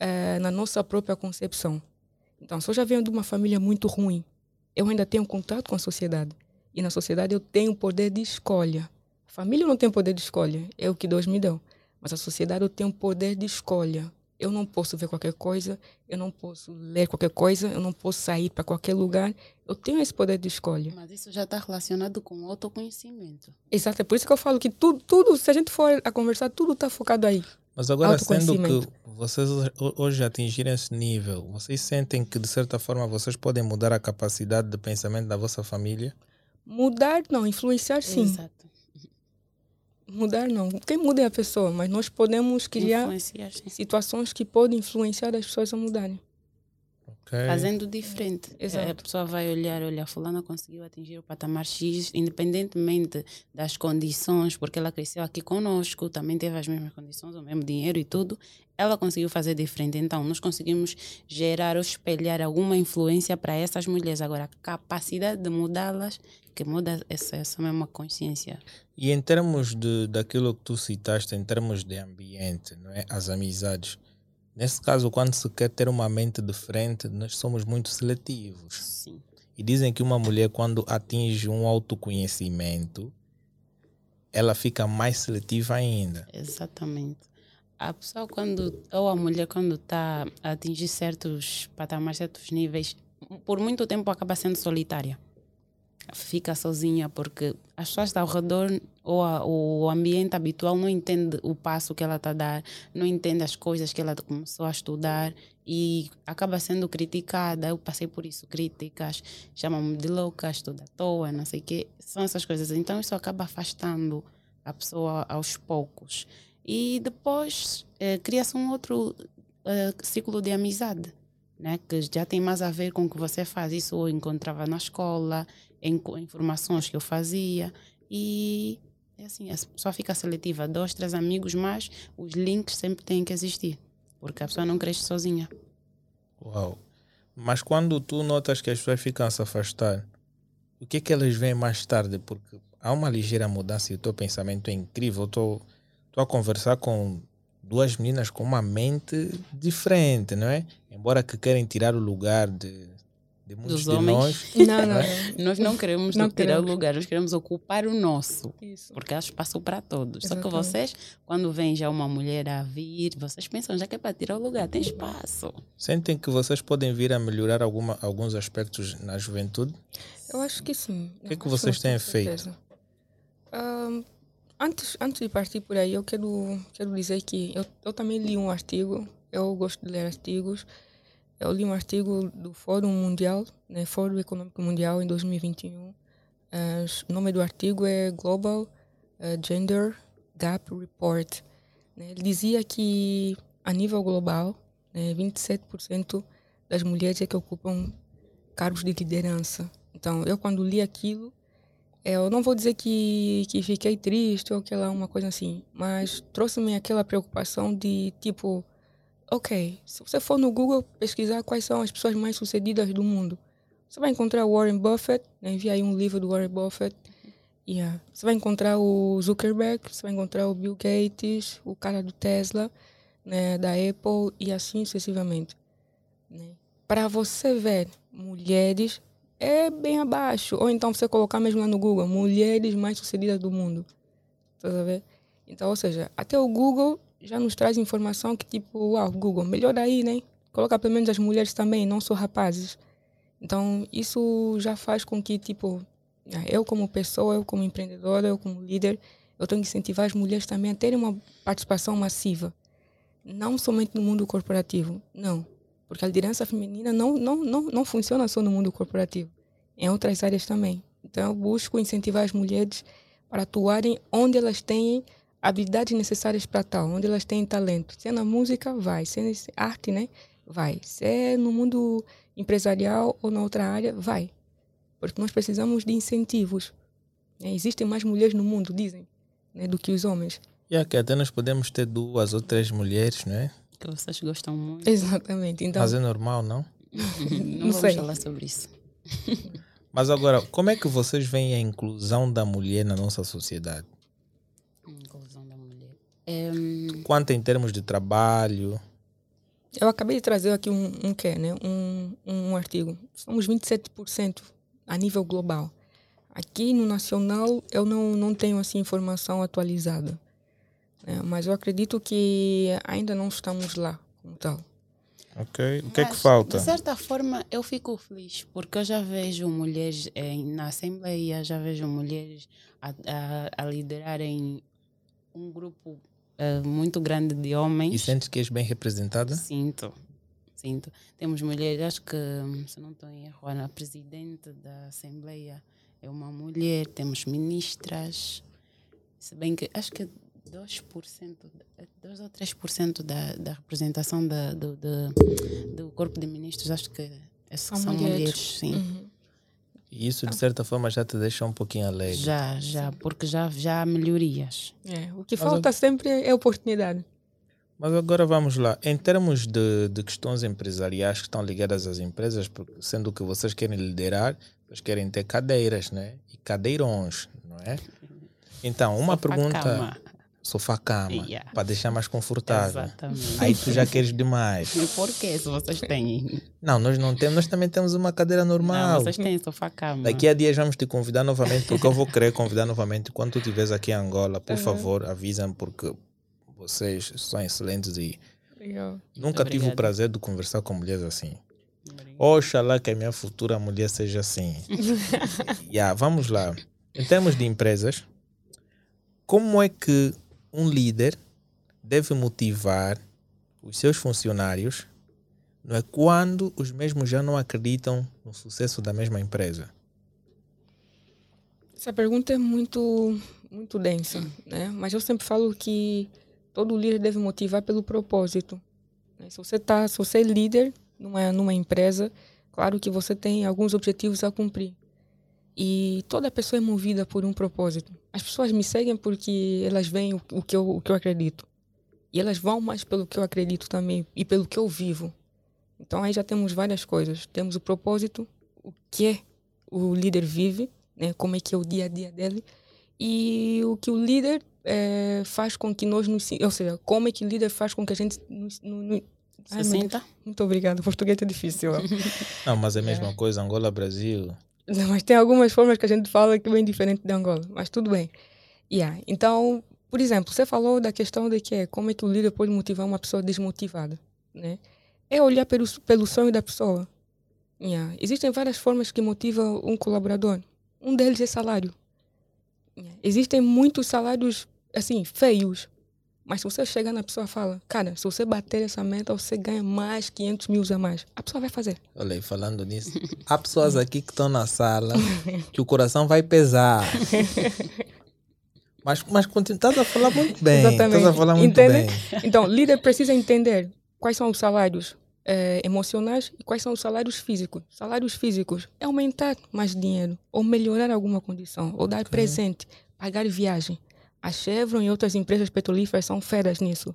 eh, na nossa própria concepção. Então, se eu já venho de uma família muito ruim, eu ainda tenho contato com a sociedade. E na sociedade eu tenho poder de escolha. A família não tem poder de escolha, é o que Deus me deu. Mas a sociedade eu tenho poder de escolha. Eu não posso ver qualquer coisa, eu não posso ler qualquer coisa, eu não posso sair para qualquer lugar. Eu tenho esse poder de escolha. Mas isso já está relacionado com autoconhecimento. Exato, é por isso que eu falo que tudo, tudo se a gente for a conversar, tudo está focado aí. Mas agora, sendo que vocês hoje atingirem esse nível, vocês sentem que, de certa forma, vocês podem mudar a capacidade de pensamento da vossa família? Mudar, não. Influenciar, sim. Exato. Mudar, não. Quem muda é a pessoa, mas nós podemos criar situações que podem influenciar as pessoas a mudarem. Okay. Fazendo diferente. Exato. A pessoa vai olhar, olha, fulana conseguiu atingir o patamar X, independentemente das condições, porque ela cresceu aqui conosco, também teve as mesmas condições, o mesmo dinheiro e tudo, ela conseguiu fazer diferente. Então, nós conseguimos gerar ou espelhar alguma influência para essas mulheres. Agora, a capacidade de mudá-las, que muda essa, essa mesma consciência. E em termos de, daquilo que tu citaste, em termos de ambiente, não é? as amizades, Nesse caso, quando se quer ter uma mente diferente, nós somos muito seletivos. Sim. E dizem que uma mulher, quando atinge um autoconhecimento, ela fica mais seletiva ainda. Exatamente. A pessoa, quando, ou a mulher, quando está a atingir certos patamares, certos níveis, por muito tempo acaba sendo solitária fica sozinha porque as pessoas ao redor ou a, o ambiente habitual não entende o passo que ela está a dar, não entende as coisas que ela começou a estudar e acaba sendo criticada. Eu passei por isso, críticas, chamam-me de louca, estuda à toa, não sei o quê. São essas coisas. Então isso acaba afastando a pessoa aos poucos. E depois eh, cria-se um outro eh, ciclo de amizade. Né, que já tem mais a ver com o que você faz. Isso eu encontrava na escola, em informações que eu fazia e é assim, a pessoa fica seletiva, dois, três amigos, mas os links sempre têm que existir, porque a pessoa não cresce sozinha. Uau! Mas quando tu notas que as pessoas ficam a se afastar, o que é que elas veem mais tarde? Porque há uma ligeira mudança e o teu pensamento é incrível. Estou a conversar com duas meninas com uma mente diferente, não é? Embora que querem tirar o lugar de de muitos Dos de homens. nós. [laughs] Não, não, é? não. Nós não queremos Não tirar o queremos. lugar, nós queremos ocupar o nosso. Isso. Porque há espaço para todos. Só que Exatamente. vocês, quando vem já uma mulher a vir, vocês pensam já que é para tirar o lugar, tem espaço. Sentem que vocês podem vir a melhorar alguma, alguns aspectos na juventude? Eu acho que sim. que é que vocês têm feito? Ahn, antes, antes de partir por aí, eu quero, quero dizer que eu, eu também li um artigo, eu gosto de ler artigos. Eu li um artigo do Fórum Mundial, né, Fórum Econômico Mundial, em 2021. Eh, o nome do artigo é Global eh, Gender Gap Report. né. Ele dizia que, a nível global, né, 27% das mulheres é que ocupam cargos de liderança. Então, eu quando li aquilo, eu não vou dizer que, que fiquei triste ou aquela uma coisa assim, mas trouxe-me aquela preocupação de tipo, ok, se você for no Google pesquisar quais são as pessoas mais sucedidas do mundo, você vai encontrar o Warren Buffett, né? aí um livro do Warren Buffett, yeah. você vai encontrar o Zuckerberg, você vai encontrar o Bill Gates, o cara do Tesla, né? da Apple e assim sucessivamente. Né? Para você ver mulheres é bem abaixo. Ou então você colocar mesmo lá no Google, mulheres mais sucedidas do mundo. Tá? Então, ou seja, até o Google já nos traz informação que tipo, uau, Google, melhor aí, né? Coloca pelo menos as mulheres também, não só rapazes. Então, isso já faz com que, tipo, eu como pessoa, eu como empreendedora, eu como líder, eu tenho que incentivar as mulheres também a terem uma participação massiva. Não somente no mundo corporativo, não. Porque a liderança feminina não, não, não, não funciona só no mundo corporativo, em outras áreas também. Então, eu busco incentivar as mulheres para atuarem onde elas têm habilidades necessárias para tal, onde elas têm talento. Se é na música, vai. Se é na arte, né? Vai. Se é no mundo empresarial ou na outra área, vai. Porque nós precisamos de incentivos. né? Existem mais mulheres no mundo, dizem, né, do que os homens. E aqui até nós podemos ter duas ou três mulheres, não é? Que vocês gostam muito. Exatamente. Então, Mas é normal, não? não [laughs] não vamos sei. falar sobre isso. Mas agora, como é que vocês veem a inclusão da mulher na nossa sociedade? É, hum, Quanto em termos de trabalho? eu acabei de trazer aqui um, um que, né? Um, um artigo. Somos 27% a nível global. Aqui no nacional eu não, não tenho assim informação atualizada. né? Mas eu acredito que ainda não estamos lá como tal. Ok. O que é que falta? De certa forma, eu fico feliz, porque eu já vejo mulheres eh, na Assembleia, já vejo mulheres a, a, a liderarem um grupo eh, muito grande de homens. E sentes que és bem representada? Sinto, sinto. Temos mulheres, acho que, se não estou em erro, a presidente da Assembleia é uma mulher, temos ministras, se bem que acho que 2%, 2 ou 3% da, da representação da, do, do, do corpo de ministros, acho que é- são, São mulheres. mulheres. sim. Uhum. E isso, de certa forma, já te deixa um pouquinho alegre. Já, já, porque já, já há melhorias. É, o que Mas falta sempre é oportunidade. Mas agora vamos lá. Em termos de, de questões empresariais que estão ligadas às empresas, porque sendo que vocês querem liderar, vocês querem ter cadeiras, né? E cadeirões, não é? Então, uma Sofá, pergunta. Cama. Sofá-cama, Yeah. para deixar mais confortável. Exatamente. Aí tu já queres demais. E por que se vocês têm? Não, nós não temos, nós também temos uma cadeira normal. Não, vocês têm sofá-cama. Daqui a dias vamos te convidar novamente, porque eu vou querer convidar novamente. Quando tu estiveres aqui em Angola, por Uhum. favor, avisam, porque vocês são excelentes e Legal. nunca tive o prazer de conversar com mulheres assim. Oxalá que a minha futura mulher seja assim. [laughs] yeah, vamos lá. Em termos de empresas, como é que um líder deve motivar os seus funcionários não é, quando os mesmos já não acreditam no sucesso da mesma empresa? Essa pergunta é muito, muito densa, né? Mas eu sempre falo que todo líder deve motivar pelo propósito. né? Se você tá, se você é líder numa numa empresa, claro que você tem alguns objetivos a cumprir. E toda pessoa é movida por um propósito. As pessoas me seguem porque elas veem o, o que eu o que eu acredito. E elas vão mais pelo que eu acredito também e pelo que eu vivo. Então aí já temos várias coisas. Temos o propósito, o que é o líder vive, né? Como é que é o dia a dia dele e o que o líder eh, faz com que nós nos, ou seja, como é que o líder faz com que a gente nos, no- no- Ai, 60? Muito obrigada. Português é difícil. ó. [laughs] Não, mas é a mesma coisa, Angola, Brasil. [laughs] Mas tem algumas formas que a gente fala que é bem diferente de Angola, mas tudo bem. Yeah. Então, por exemplo, você falou da questão de que é como é que o líder pode motivar uma pessoa desmotivada, né? É olhar pelo, pelo sonho da pessoa. Yeah. Existem várias formas que motivam um colaborador. Um deles é salário. Yeah. Existem muitos salários, assim, feios. Mas se você chegar na pessoa e fala, cara, se você bater essa meta, você ganha mais 500 mil a mais. A pessoa vai fazer. Olha falando nisso, [laughs] há pessoas aqui que estão na sala [laughs] que o coração vai pesar. Mas, mas estás a falar muito bem. Estás a falar muito Entende? bem. Então, líder precisa entender quais são os salários eh, emocionais e quais são os salários físicos. Salários físicos é aumentar mais dinheiro, ou melhorar alguma condição, ou dar presente, pagar viagem. A Chevron e outras empresas petrolíferas são feras nisso.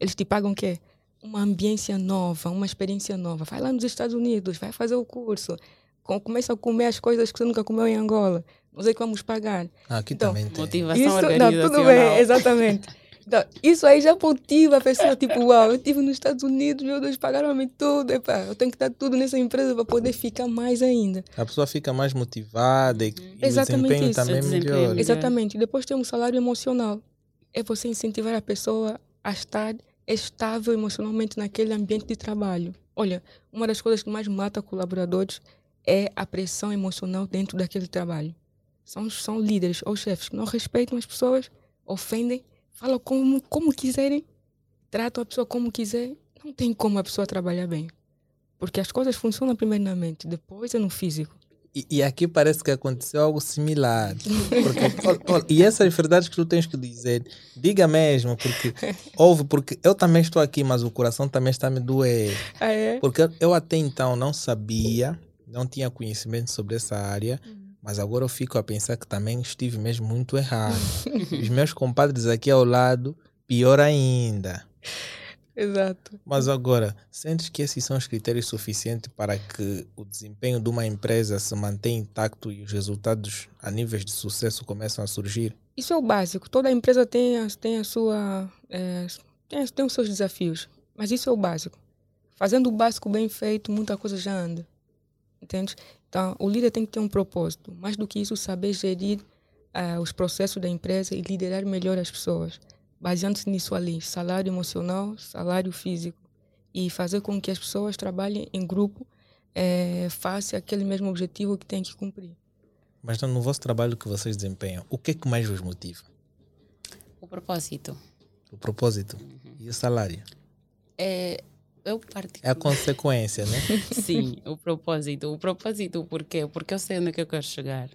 Eles te pagam o quê? Uma ambiência nova, uma experiência nova. Vai lá nos Estados Unidos, vai fazer o curso. Com- Começa a comer as coisas que você nunca comeu em Angola. Nós é que vamos pagar. Ah, aqui Então, também tem. Motivação Isso, não, tudo bem, exatamente. [laughs] Então, isso aí já motiva a pessoa, tipo, uau, eu estive nos Estados Unidos, meu Deus, pagaram-me tudo, epá, eu tenho que dar tudo nessa empresa para poder ficar mais ainda. A pessoa fica mais motivada e, e o Exatamente desempenho isso. também O desempenho. melhora. Exatamente. Depois tem um salário emocional. É você incentivar a pessoa a estar estável emocionalmente naquele ambiente de trabalho. Olha, uma das coisas que mais mata colaboradores é a pressão emocional dentro daquele trabalho. São, são líderes ou chefes que não respeitam as pessoas, ofendem, falam como, como quiserem, tratam a pessoa como quiser. Não tem como a pessoa trabalhar bem. Porque as coisas funcionam primeiro na mente, depois é no físico. E, e aqui parece que aconteceu algo similar. [laughs] Porque, olha, olha, e essas verdades que tu tens que dizer, diga mesmo, porque houve, porque eu também estou aqui, mas o coração também está me doer. Ah, é? Porque eu- eu até então não sabia, não tinha conhecimento sobre essa área, mas agora eu fico a pensar que também estive mesmo muito errado. [laughs] Os meus compadres aqui ao lado, pior ainda. Exato. Mas agora, sentes que esses são os critérios suficientes para que o desempenho de uma empresa se mantenha intacto e os resultados a níveis de sucesso começam a surgir? Isso é o básico. Toda empresa tem a, tem a sua. eh, tem, tem os seus desafios. Mas isso é o básico. Fazendo o básico bem feito, muita coisa já anda. Entende? Então, o líder tem que ter um propósito. Mais do que isso, saber gerir ah, os processos da empresa e liderar melhor as pessoas. Baseando-se nisso ali: salário emocional, salário físico. E fazer com que as pessoas trabalhem em grupo, eh, face aquele mesmo objetivo que tem que cumprir. Mas no vosso trabalho que vocês desempenham, o que é que mais vos motiva? O propósito. O propósito e o salário? É, eu É a particular... consequência, né? [laughs] Sim, o propósito. O propósito, por quê? Porque eu sei onde é que eu quero chegar.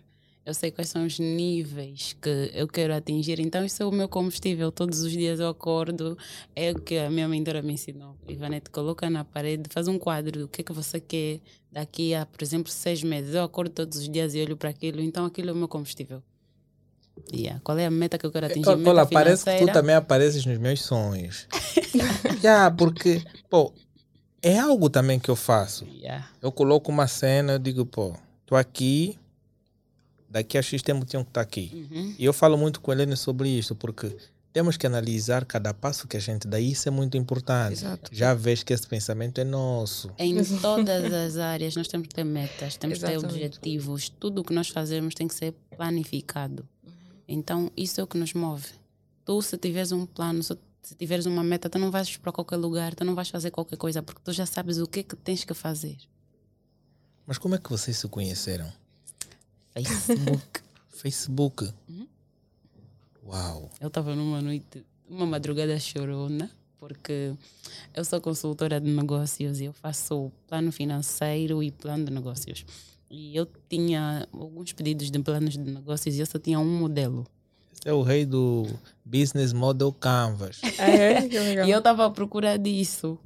Eu sei quais são os níveis que eu quero atingir. Então, isso é o meu combustível. Todos os dias eu acordo. É o que a minha mentora me ensinou. Ivanete, coloca na parede, faz um quadro do que é que você quer daqui a, por exemplo, seis meses. Eu acordo todos os dias e olho para aquilo. Então, aquilo é o meu combustível. Yeah. Qual é a meta que eu quero atingir? Olha, parece que tu também apareces nos meus sonhos. [laughs] Já, porque, pô, é algo também que eu faço. Yeah. Eu coloco uma cena, eu digo, pô, tô aqui, daqui a X tempo tenho que estar aqui. Uhum. E eu falo muito com a Helene sobre isso, porque temos que analisar cada passo que a gente dá. Isso é muito importante. Exato. Já vês que esse pensamento é nosso. Em [laughs] todas as áreas nós temos que ter metas, temos que ter Exatamente. objetivos. Tudo o que nós fazemos tem que ser planificado. Então, isso é o que nos move. Tu, se tiveres um plano, se se tiveres uma meta, tu não vais para qualquer lugar, tu não vais fazer qualquer coisa, porque tu já sabes o que é que tens que fazer. Mas como é que vocês se conheceram? Facebook. [laughs] Facebook. Uau. Eu estava numa noite, uma madrugada chorona, porque eu sou consultora de negócios e eu faço plano financeiro e plano de negócios. E eu tinha alguns pedidos de planos de negócios e eu só tinha um modelo. É o rei do Business Model Canvas. [laughs] É? Que [laughs] legal. E eu estava à procura disso.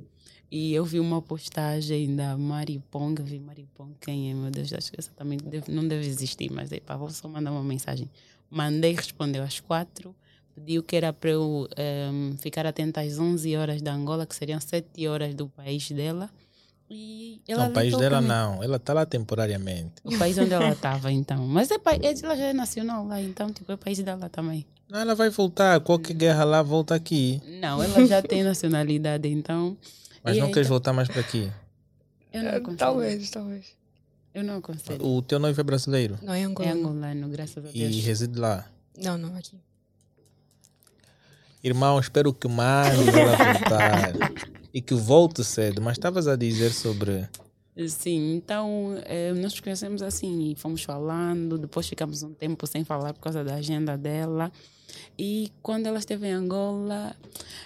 E eu vi uma postagem da Mari Pong. Vi Mari Pong, quem é? Meu Deus, acho que essa também deve- não deve existir, mas epa, vou só mandar uma mensagem. Mandei, respondeu às quatro. Pediu que era para eu ehm, ficar atenta às 11 horas da Angola, que seriam 7 horas do país dela. E ela não, o país dela não. Ela está lá temporariamente. O país onde ela [laughs] estava, então. Mas é, pa- ela já é nacional lá, então, tipo, é o país dela também. Não, ela vai voltar. Qualquer guerra lá, volta aqui. Não, ela já tem [laughs] nacionalidade, então Mas E não aí, queres tá- voltar mais para aqui? Eu não aconselho. Talvez, talvez. Eu não aconselho. O teu noivo é brasileiro Não, é Angola. É angolano, graças a e Deus. reside lá. Não, não, aqui. Irmão, espero que mais ela [laughs] voltar e que volte cedo. Mas estavas a dizer sobre. Sim, então eh, nós nos conhecemos assim e fomos falando, depois ficamos um tempo sem falar por causa da agenda dela. E quando ela esteve em Angola,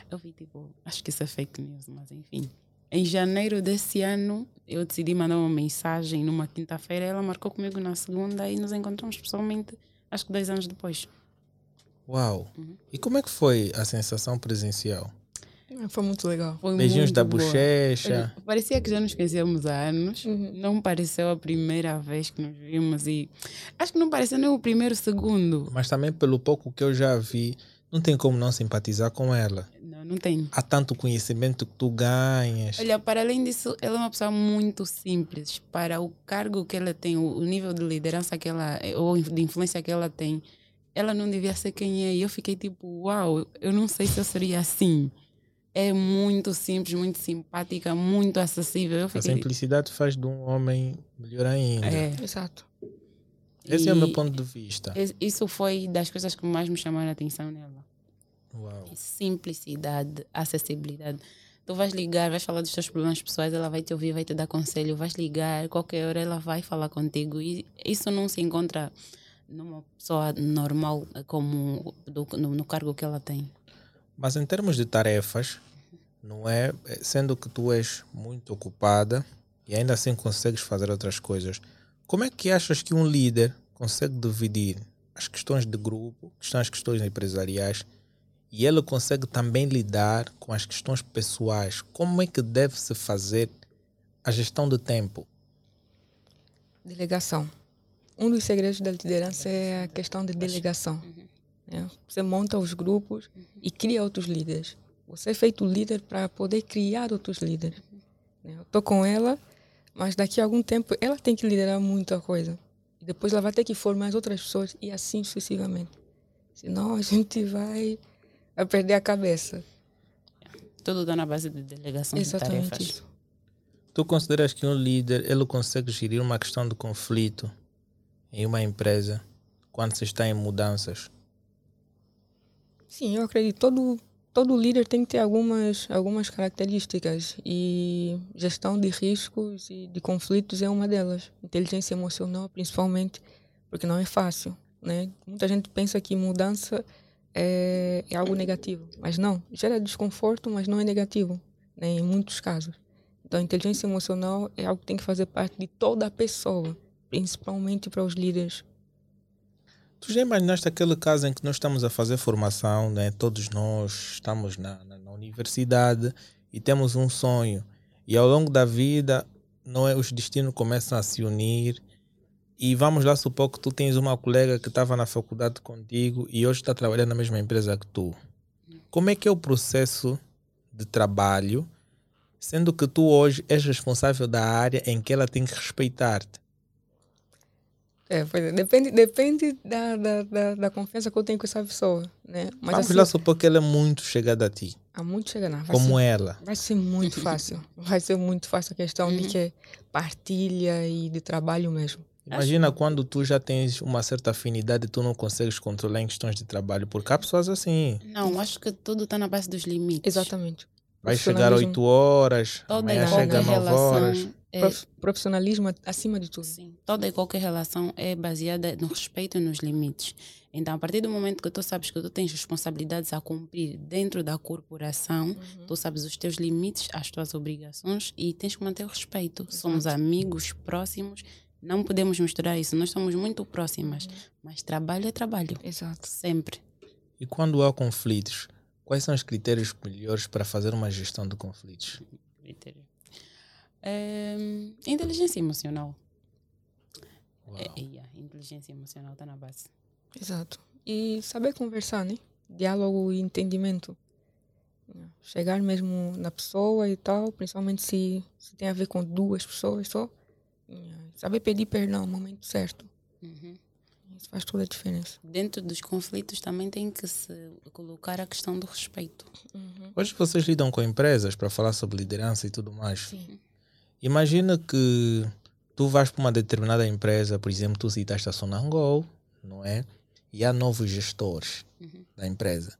eu vi tipo, acho que isso é fake news, mas enfim. Em janeiro desse ano, eu decidi mandar uma mensagem numa quinta-feira, ela marcou comigo na segunda e nos encontramos pessoalmente, acho que dois anos depois. Uau! Uhum. E como é que foi a sensação presencial? Ah, Foi muito legal. Foi Beijinhos muito da boa. bochecha. Parecia que já nos conhecíamos há anos. Uhum. Não pareceu a primeira vez que nos vimos e acho que não pareceu nem o primeiro segundo. Mas também pelo pouco que eu já vi, não tem como não simpatizar com ela. Não, não tem. Há tanto conhecimento que tu ganhas. Olha, para além disso, ela é uma pessoa muito simples. Para o cargo que ela tem, o o nível de liderança que ela, ou de influência que ela tem, ela não devia ser quem é. E eu fiquei tipo, uau, eu não sei se eu seria assim. É muito simples, muito simpática, muito acessível. Eu A fiquei, simplicidade faz de um homem melhor ainda. é, Exato. Esse é o meu E ponto de vista. Isso foi das coisas que mais me chamaram a atenção nela. Uau. simplicidade, acessibilidade. Tu vais ligar, vais falar dos teus problemas pessoais, ela vai te ouvir, vai te dar conselho, vais ligar, qualquer hora ela vai falar contigo. E isso não se encontra numa pessoa normal como do- no, no cargo que ela tem. Mas em termos de tarefas, não é? Sendo que tu és muito ocupada e ainda assim consegues fazer outras coisas, como é que achas que um líder consegue dividir as questões de grupo, que são as questões empresariais, e ele consegue também lidar com as questões pessoais? Como é que deve-se fazer a gestão do tempo? Delegação. Um dos segredos da liderança é a questão de delegação. né? Você monta os grupos e cria outros líderes. Você é feito líder para poder criar outros líderes. né? Eu estou com ela, mas daqui a algum tempo ela tem que liderar muita coisa. Depois ela vai ter que formar as outras pessoas e assim sucessivamente. Senão a [laughs] gente vai, vai perder a cabeça. Tudo está na base de delegação de Exatamente tarefas. isso. Tu consideras que um líder ele consegue gerir uma questão de conflito em uma empresa quando se está em mudanças? Sim, eu acredito. Todo, todo líder tem que ter algumas, algumas características e gestão de riscos e de conflitos é uma delas. Inteligência emocional, principalmente, porque não é fácil. Né? Muita gente pensa que mudança é, é algo negativo, mas não. Gera desconforto, mas não é negativo, né? em muitos casos. Então, inteligência emocional é algo que tem que fazer parte de toda a pessoa, principalmente para os líderes. Tu já imaginaste aquele caso em que nós estamos a fazer formação, né? todos nós estamos na, na, na universidade e temos um sonho, e ao longo da vida não é, os destinos começam a se unir. E vamos lá supor que tu tens uma colega que estava na faculdade contigo e hoje está trabalhando na mesma empresa que tu. Como é que é o processo de trabalho, sendo que tu hoje és responsável da área em que ela tem que respeitar-te? É, pois é, depende, depende da, da, da, da confiança que eu tenho com essa pessoa, né? Mas Vamos assim, lá supor que ela é muito chegada a ti, há muito chega não. Vai como ser, ela. Vai ser muito fácil. Vai ser muito fácil a questão de que é partilha e de trabalho mesmo. Imagina quando tu já tens uma certa afinidade e tu não consegues controlar em questões de trabalho, porque há pessoas assim. Não, acho que tudo está na base dos limites. Exatamente. Vai chegar Profissionalismo- 8 horas, Toda amanhã chega 9 horas. É, Prof- Profissionalismo acima de tudo. Sim, toda e qualquer relação é baseada no respeito e nos limites. Então, a partir do momento que tu sabes que tu tens responsabilidades a cumprir dentro da corporação, tu sabes os teus limites, as tuas obrigações e tens que manter o respeito. Somos amigos próximos, não podemos misturar isso. Nós somos muito próximas, mas trabalho é trabalho, Exato. sempre. E quando há conflitos, quais são os critérios melhores para fazer uma gestão de conflitos? Critério. É, inteligência emocional. Uau. É, yeah, inteligência emocional está na base. Exato. E saber conversar, né? Diálogo e entendimento. Chegar mesmo na pessoa e tal, principalmente se, se tem a ver com duas pessoas só. Saber pedir perdão no momento certo. Uhum. Isso faz toda a diferença. Dentro dos conflitos também tem que se colocar a questão do respeito. Uhum. Hoje vocês lidam com empresas para falar sobre liderança e tudo mais. Sim. Imagina que tu vais para uma determinada empresa, por exemplo, tu citaste a Sonangol, não é? E há novos gestores uhum. da empresa.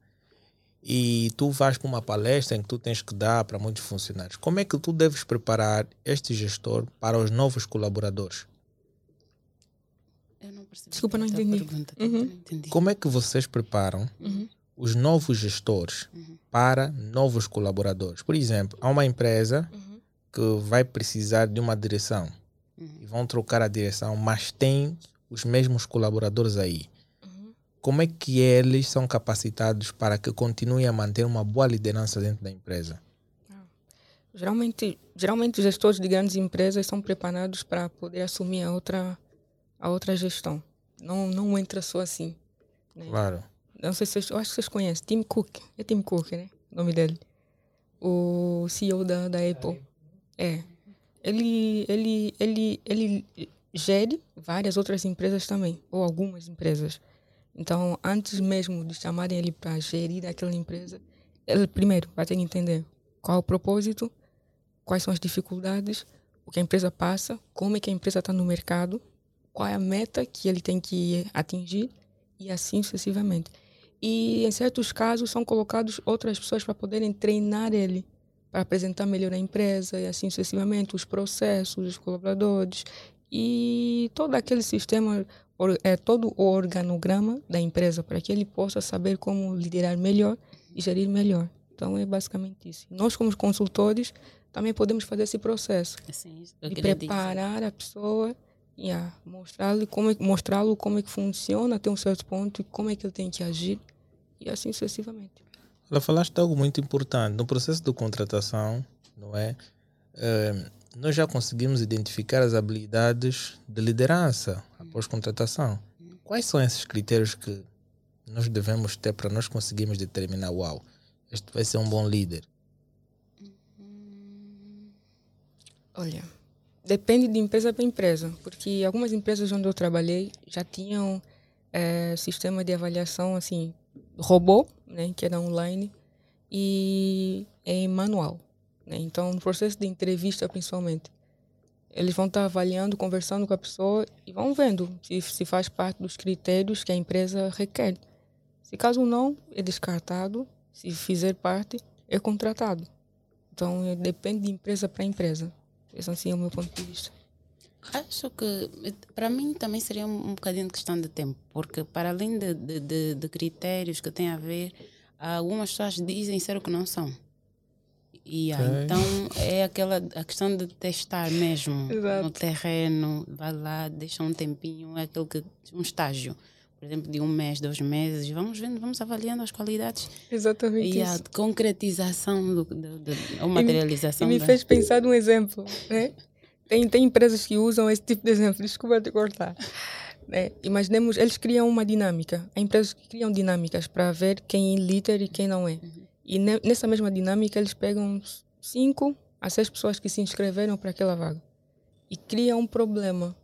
E tu vais para uma palestra em que tu tens que dar para muitos funcionários. Como é que tu deves preparar este gestor para os novos colaboradores? Eu não percebi. Desculpa, não entendi. Uhum. não entendi. Como é que vocês preparam uhum. os novos gestores uhum. para novos colaboradores? Por exemplo, há uma empresa uhum. Que vai precisar de uma direção Uhum. e vão trocar a direção, mas tem os mesmos colaboradores aí. Uhum. Como é que eles são capacitados para que continuem a manter uma boa liderança dentro da empresa? Geralmente, geralmente os gestores de grandes empresas são preparados para poder assumir a outra, a outra gestão. Não, não entra só assim. Né? Claro. Não sei se vocês, eu acho que vocês conhecem. Tim Cook. É Tim Cook, né? O nome dele. O CEO da, da Apple. É. Ele, ele, ele, ele gere várias outras empresas também, ou algumas empresas. Então, antes mesmo de chamarem ele para gerir aquela empresa, ele primeiro vai ter que entender qual é o propósito, quais são as dificuldades, o que a empresa passa, como é que a empresa está no mercado, qual é a meta que ele tem que atingir e assim sucessivamente. E em certos casos são colocados outras pessoas para poderem treinar ele, para apresentar melhor a empresa e assim sucessivamente, os processos, os colaboradores e todo aquele sistema, é todo o organograma da empresa para que ele possa saber como liderar melhor e gerir melhor. Então é basicamente isso. Nós como consultores também podemos fazer esse processo Assim, de preparar a pessoa e yeah, mostrar-lhe como, é, mostrar como é que funciona até um certo ponto e como é que ele tem que agir e assim sucessivamente. Ela falaste algo muito importante. No processo de contratação, não é? Uh, nós já conseguimos identificar as habilidades de liderança após contratação. Quais são esses critérios que nós devemos ter para nós conseguirmos determinar, uau, este vai ser um bom líder? Olha, depende de empresa para empresa, porque algumas empresas onde eu trabalhei já tinham é, sistema de avaliação assim, robô, né, que era online, e em manual. Né? Então, no processo de entrevista, principalmente, eles vão estar avaliando, conversando com a pessoa e vão vendo se, se faz parte dos critérios que a empresa requer. Se caso não, é descartado. Se fizer parte, é contratado. Então, é, depende de empresa para empresa. Esse assim é o meu ponto de vista. Acho que para mim também seria um, um bocadinho de questão de tempo, porque para além de, de, de, de critérios que têm a ver, algumas pessoas dizem ser o que não são. E okay. então é aquela a questão de testar mesmo Exato. no terreno, vai lá, deixa um tempinho, é aquele que um estágio, por exemplo, de um mês, dois meses, vamos vendo, vamos avaliando as qualidades. Exatamente e isso. a concretização do, do, do, ou materialização. E me, e me da... fez pensar num exemplo, né? [laughs] Tem, tem empresas que usam esse tipo de exemplo, desculpa te cortar. É, imaginemos, eles criam uma dinâmica. Há empresas que criam dinâmicas para ver quem é líder e quem não é. Uhum. E ne, nessa mesma dinâmica, eles pegam cinco a seis pessoas que se inscreveram para aquela vaga e criam um problema.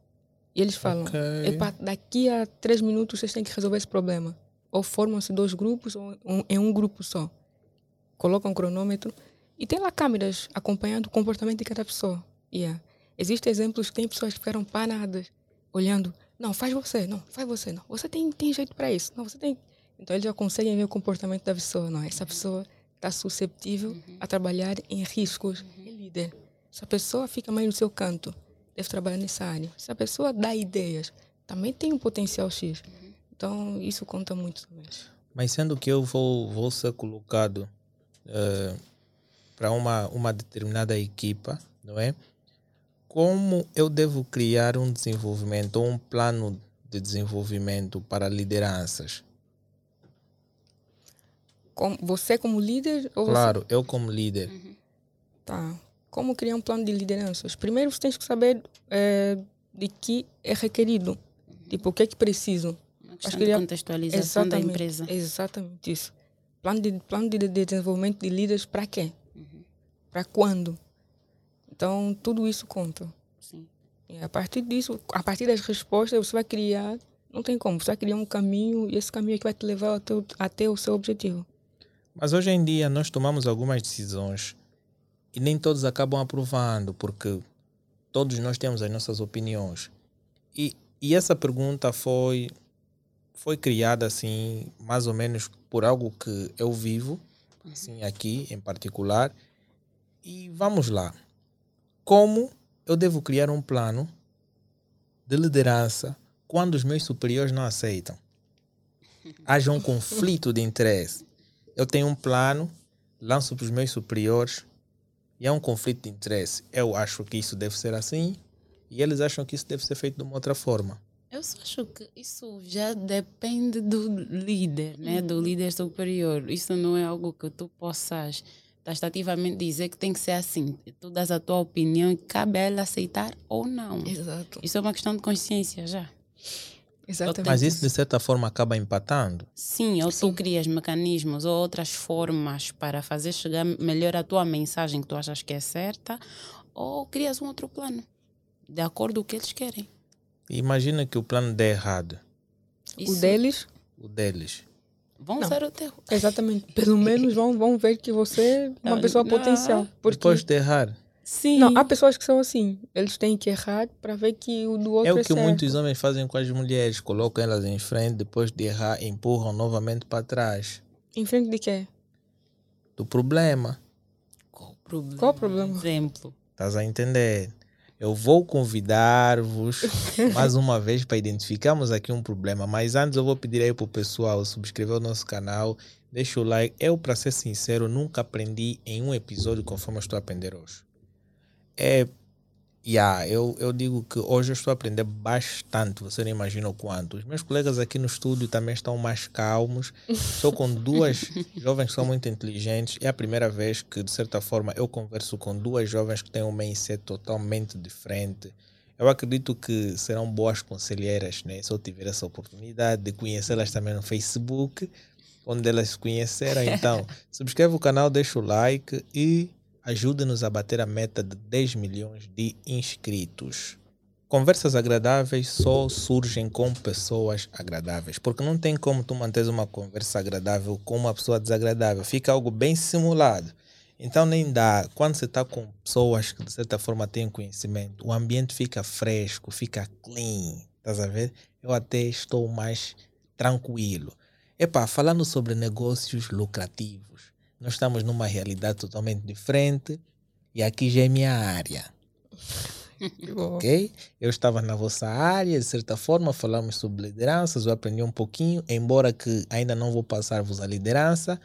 E eles falam: okay. daqui a três minutos vocês têm que resolver esse problema. Ou formam-se dois grupos ou um, em um grupo só. Colocam um cronômetro e tem lá câmeras acompanhando o comportamento de cada pessoa. Yeah. Existem exemplos que tem pessoas que ficaram paradas, olhando. Não, faz você, não, faz você, não. Você tem, tem jeito para isso. Não, você tem. Então eles já conseguem ver o comportamento da pessoa, não. Essa pessoa está susceptível uhum. a trabalhar em riscos. Uhum. É líder. Se a pessoa fica mais no seu canto, deve trabalhar nessa área. Se a pessoa dá ideias, também tem um potencial X. Uhum. Então isso conta muito também. Mas sendo que eu vou, vou ser colocado uh, para uma, uma determinada equipa, não é? Como eu devo criar um desenvolvimento ou um plano de desenvolvimento para lideranças? Como, você como líder? Ou claro, você... eu como líder. Uhum. Tá. Como criar um plano de lideranças? Primeiro você tem que saber é, de que é requerido. Uhum. Tipo, o que é que preciso. Uma questão de contextualização exatamente, da empresa. Exatamente isso. Plano de, plano de, de desenvolvimento de líderes para quê? Uhum. Para quando? Então, tudo isso conta. Sim. E a partir disso, a partir das respostas, você vai criar Não tem como. Você vai criar um caminho e esse caminho é que vai te levar até o, até o seu objetivo. Mas hoje em dia nós tomamos algumas decisões e nem todos acabam aprovando, porque todos nós temos as nossas opiniões. E, e essa pergunta foi, foi criada assim, mais ou menos por algo que eu vivo, assim, aqui em particular. E vamos lá. Como eu devo criar um plano de liderança quando os meus superiores não aceitam? Haja um conflito de interesse. Eu tenho um plano, lanço para os meus superiores e há um conflito de interesse. Eu acho que isso deve ser assim e eles acham que isso deve ser feito de uma outra forma. Eu só acho que isso já depende do líder, né? do líder superior. Isso não é algo que tu possas tastativamente dizer que tem que ser assim. Tu dás a tua opinião e cabe a ela aceitar ou não. Exato. Isso é uma questão de consciência já. Exatamente. Mas isso de certa forma acaba empatando. Sim, ou tu crias mecanismos ou outras formas para fazer chegar melhor a tua mensagem que tu achas que é certa, ou crias um outro plano, de acordo com o que eles querem. Imagina que o plano dê errado. O Isso deles, O deles. Vão Não. ser o teu. exatamente. Pelo menos vão, vão ver que você é uma Não, pessoa não. potencial. Porque, Depois de errar. Sim. não, há pessoas que são assim. Eles têm que errar para ver que o do outro É é, o que certo. muitos homens fazem com as mulheres. Colocam elas em frente, depois de errar, empurram novamente para trás. Em frente de quê? Do problema. Qual o problema? Qual o problema? Exemplo. Estás a entender? Eu vou convidar-vos [laughs] mais uma vez para identificarmos aqui um problema. Mas antes eu vou pedir aí para o pessoal subscrever o nosso canal, deixa o like. Eu, para ser sincero, nunca aprendi em um episódio conforme eu estou a aprender hoje. É. Yeah, eu, eu digo que hoje eu estou a aprender bastante, você não imagina o quanto. Os meus colegas aqui no estúdio também estão mais calmos. Estou com [laughs] duas jovens que são muito inteligentes. É a primeira vez que, de certa forma, eu converso com duas jovens que têm um mindset totalmente diferente. Eu acredito que serão boas conselheiras, né? Se eu tiver essa oportunidade de conhecê-las também no Facebook, onde elas se conheceram. Então, [laughs] subscreve o canal, deixa o like e ajude-nos a bater a meta de 10 milhões de inscritos. Conversas agradáveis só surgem com pessoas agradáveis, porque não tem como tu manteres uma conversa agradável com uma pessoa desagradável, fica algo bem simulado. Então nem dá. Quando você está com pessoas que de certa forma têm conhecimento, o ambiente fica fresco, fica clean, estás a ver? Eu até estou mais tranquilo. Epá, falando sobre negócios lucrativos, nós estamos numa realidade totalmente diferente e aqui já é minha área [laughs] ok? Eu estava na vossa área, de certa forma, falamos sobre lideranças, eu aprendi um pouquinho, embora que ainda não vou passar-vos a liderança,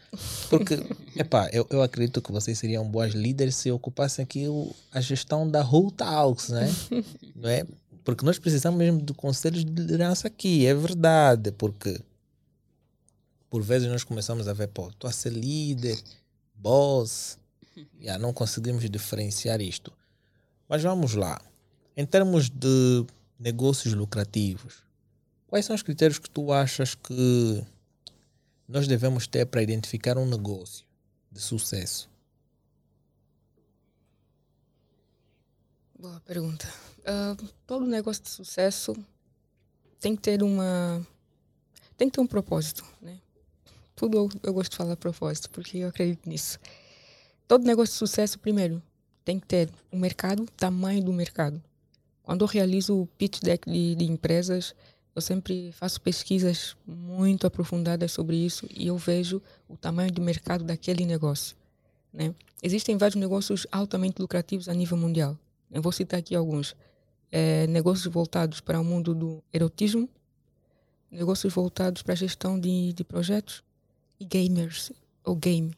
porque, [laughs] epá, eu, eu acredito que vocês seriam boas líderes se ocupassem aqui o, a gestão da Who Talks, né? [laughs] não é? Porque nós precisamos mesmo de conselhos de liderança aqui, é verdade, porque por vezes nós começamos a ver, pô, estou a ser líder, boss, [laughs] já não conseguimos diferenciar isto. Mas vamos lá. Em termos de negócios lucrativos, quais são os critérios que tu achas que nós devemos ter para identificar um negócio de sucesso? Boa pergunta. Ah, todo negócio de sucesso tem que ter uma. Tem que ter um propósito, né? Tudo eu, gosto de falar propósito, porque eu acredito nisso. Todo negócio de sucesso, primeiro, tem que ter o um mercado, tamanho do mercado. Quando eu realizo o pitch deck de, de empresas, eu sempre faço pesquisas muito aprofundadas sobre isso e eu vejo o tamanho do mercado daquele negócio. Né? Existem vários negócios altamente lucrativos a nível mundial. Eu vou citar aqui alguns. É, negócios voltados para o mundo do erotismo, negócios voltados para a gestão de, de projetos e gamers, ou game.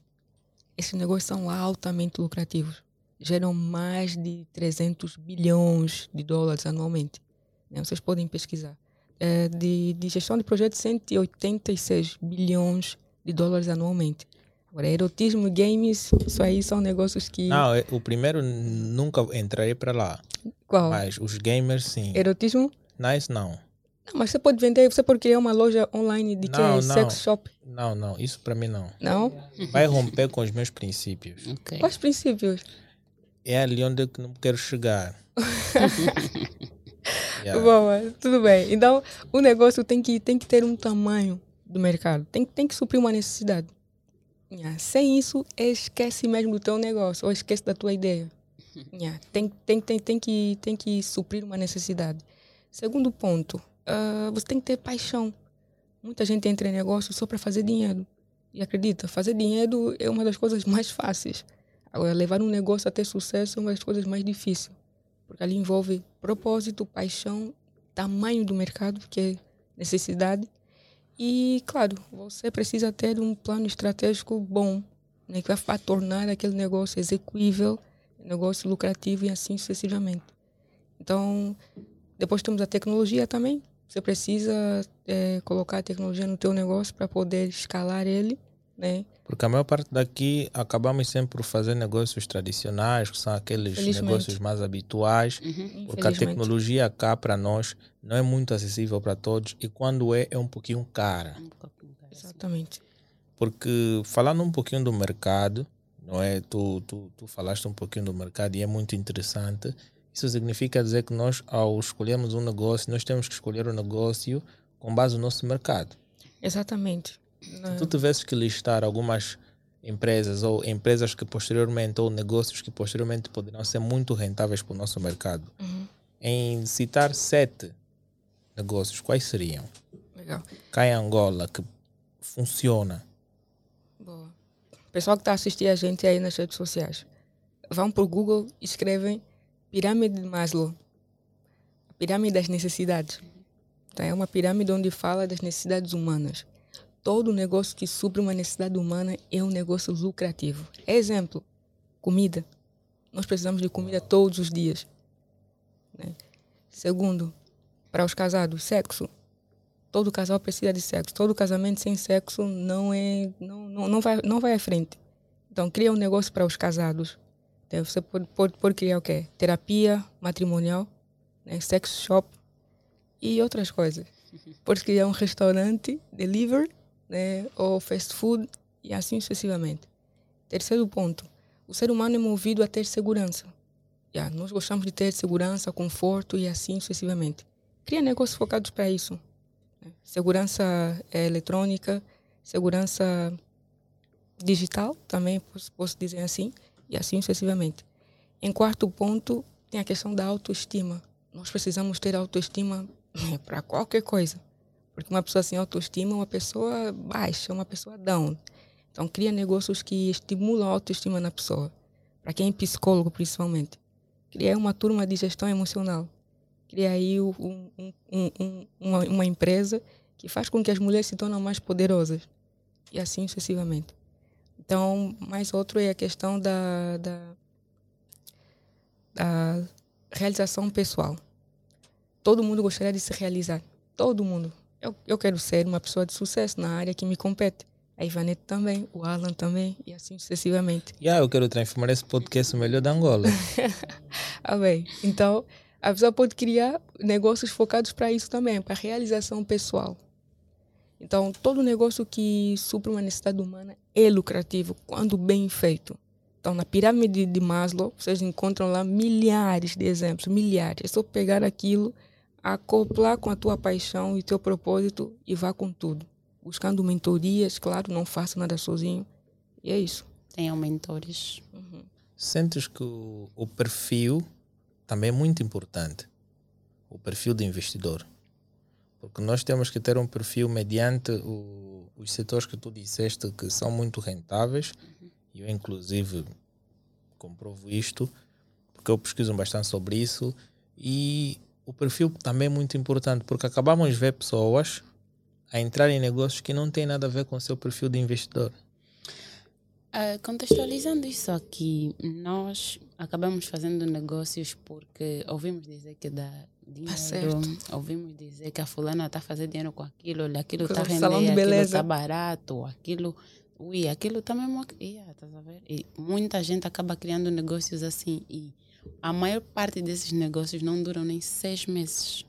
Esses negócios são altamente lucrativos. Geram mais de 300 bilhões de dólares anualmente. Né? Vocês podem pesquisar. É, de, de gestão de projetos, 186 bilhões de dólares anualmente. Agora, erotismo e games, isso aí são negócios que... Não, é- o primeiro nunca entrarei para lá. Qual? Mas os gamers, sim. Erotismo? Nice, não. Não, mas você pode vender, você pode criar uma loja online de que Não, é não. sex shop. Não, não. Isso para mim não. Não? Vai romper com os meus princípios. Ok. Quais princípios? É ali onde eu não quero chegar. [laughs] Yeah. Boa, tudo bem. Então, o negócio tem que, tem que ter um tamanho do mercado. Tem, tem que suprir uma necessidade. Yeah. Sem isso, esquece mesmo do teu negócio ou esquece da tua ideia. [laughs] Yeah. Tem, tem, tem, tem, que, tem que suprir uma necessidade. Segundo ponto, uh, você tem que ter paixão. Muita gente entra em negócio só para fazer dinheiro. E acredita, fazer dinheiro é uma das coisas mais fáceis. Agora, levar um negócio a ter sucesso é uma das coisas mais difíceis. Porque ali envolve propósito, paixão, tamanho do mercado, que é necessidade. E, claro, você precisa ter um plano estratégico bom, né, que vai tornar aquele negócio execuível, negócio lucrativo e assim sucessivamente. Então, depois temos a tecnologia também. Você precisa é, colocar a tecnologia no teu negócio para poder escalar ele, né? Porque a maior parte daqui acabamos sempre por fazer negócios tradicionais, que são aqueles negócios mais habituais, uhum. porque a tecnologia cá para nós não é muito acessível para todos e quando é, é um pouquinho cara. Um pouquinho cara Exatamente. Porque falando um pouquinho do mercado, não é? Tu, tu, tu falaste um pouquinho do mercado e é muito interessante. Isso significa dizer que nós, ao escolhermos um negócio, nós temos que escolher o um negócio com base no nosso mercado. Exatamente. Se tu tivesses que listar algumas empresas ou empresas que posteriormente ou negócios que posteriormente poderão ser muito rentáveis para o nosso mercado, uhum. em citar sete negócios, quais seriam? Legal. Cá em Angola, que funciona. Boa. Pessoal que está a assistir a gente aí nas redes sociais, vão para o Google e escrevem Pirâmide de Maslow. A pirâmide das necessidades. Então, é uma pirâmide onde fala das necessidades humanas. Todo negócio que supre uma necessidade humana é um negócio lucrativo. Exemplo, comida. Nós precisamos de comida todos os dias. Né? Segundo, para os casados, sexo. Todo casal precisa de sexo. Todo casamento sem sexo não é não, não, não, vai, não vai à frente. Então, cria um negócio para os casados. Então, você pode, pode, pode criar o quê? Terapia matrimonial, né? sex shop e outras coisas. [laughs] Pode criar um restaurante, delivery, né? ou fast food e assim sucessivamente. Terceiro ponto, o ser humano é movido a ter segurança. Yeah, nós gostamos de ter segurança, conforto e assim sucessivamente. Cria negócios focados para isso. Né? Segurança é, eletrônica, segurança digital também, posso, posso dizer assim e assim sucessivamente. Em quarto ponto, tem a questão da autoestima. Nós precisamos ter autoestima [laughs] para qualquer coisa. Porque uma pessoa sem autoestima é uma pessoa baixa, uma pessoa down. Então, cria negócios que estimulam a autoestima na pessoa. Para quem é psicólogo, principalmente. Cria uma turma de gestão emocional. Cria aí um, um, um, uma, uma empresa que faz com que as mulheres se tornem mais poderosas. E assim sucessivamente. Então, mais outro é a questão da, da, da realização pessoal. Todo mundo gostaria de se realizar. Todo mundo. Eu, eu quero ser uma pessoa de sucesso na área que me compete. A Ivanete também, o Alan também, e assim sucessivamente. Yeah, eu quero transformar esse podcast no melhor da Angola. [laughs] ah, bem. Então, a pessoa pode criar negócios focados para isso também, para realização pessoal. Então, todo negócio que supra uma necessidade humana é lucrativo quando bem feito. Então, na pirâmide de Maslow, vocês encontram lá milhares de exemplos, milhares. É só pegar aquilo, acoplar com a tua paixão e teu propósito e vá com tudo. Buscando mentorias, claro, não faça nada sozinho. E é isso. Tenham mentores. Uhum. Sentes que o, o perfil também é muito importante. O perfil do investidor. Porque nós temos que ter um perfil mediante o, os setores que tu disseste que são muito rentáveis. Uhum. Eu, inclusive, comprovo isto, porque eu pesquiso bastante sobre isso. E o perfil também é muito importante, porque acabamos de ver pessoas a entrar em negócios que não têm nada a ver com o seu perfil de investidor. Uh, contextualizando isso aqui, nós acabamos fazendo negócios porque ouvimos dizer que dá dinheiro, tá ouvimos dizer que a fulana está fazendo dinheiro com aquilo, aquilo está rendendo, aquilo está barato, aquilo, ui, aquilo está mesmo, yeah, tá? E muita gente acaba criando negócios assim e a maior parte desses negócios não duram nem seis meses.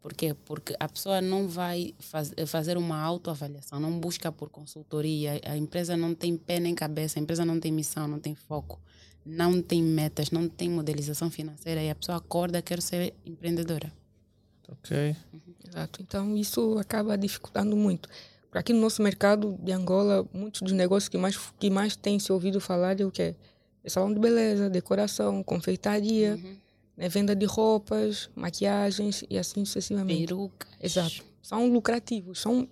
Por quê? Porque a pessoa não vai faz, fazer uma autoavaliação, não busca por consultoria, a empresa não tem pé nem cabeça, a empresa não tem missão, não tem foco. não tem metas, não tem modelização financeira e a pessoa acorda quer ser empreendedora. Ok. Exato. Então isso acaba dificultando muito. Aqui no nosso mercado de Angola, muitos dos negócios que mais que mais tem se ouvido falar é o quê? É salão de beleza, decoração, confeitaria, Uhum. Né? venda de roupas, maquiagens e assim sucessivamente. Perucas. Exato. São lucrativos. São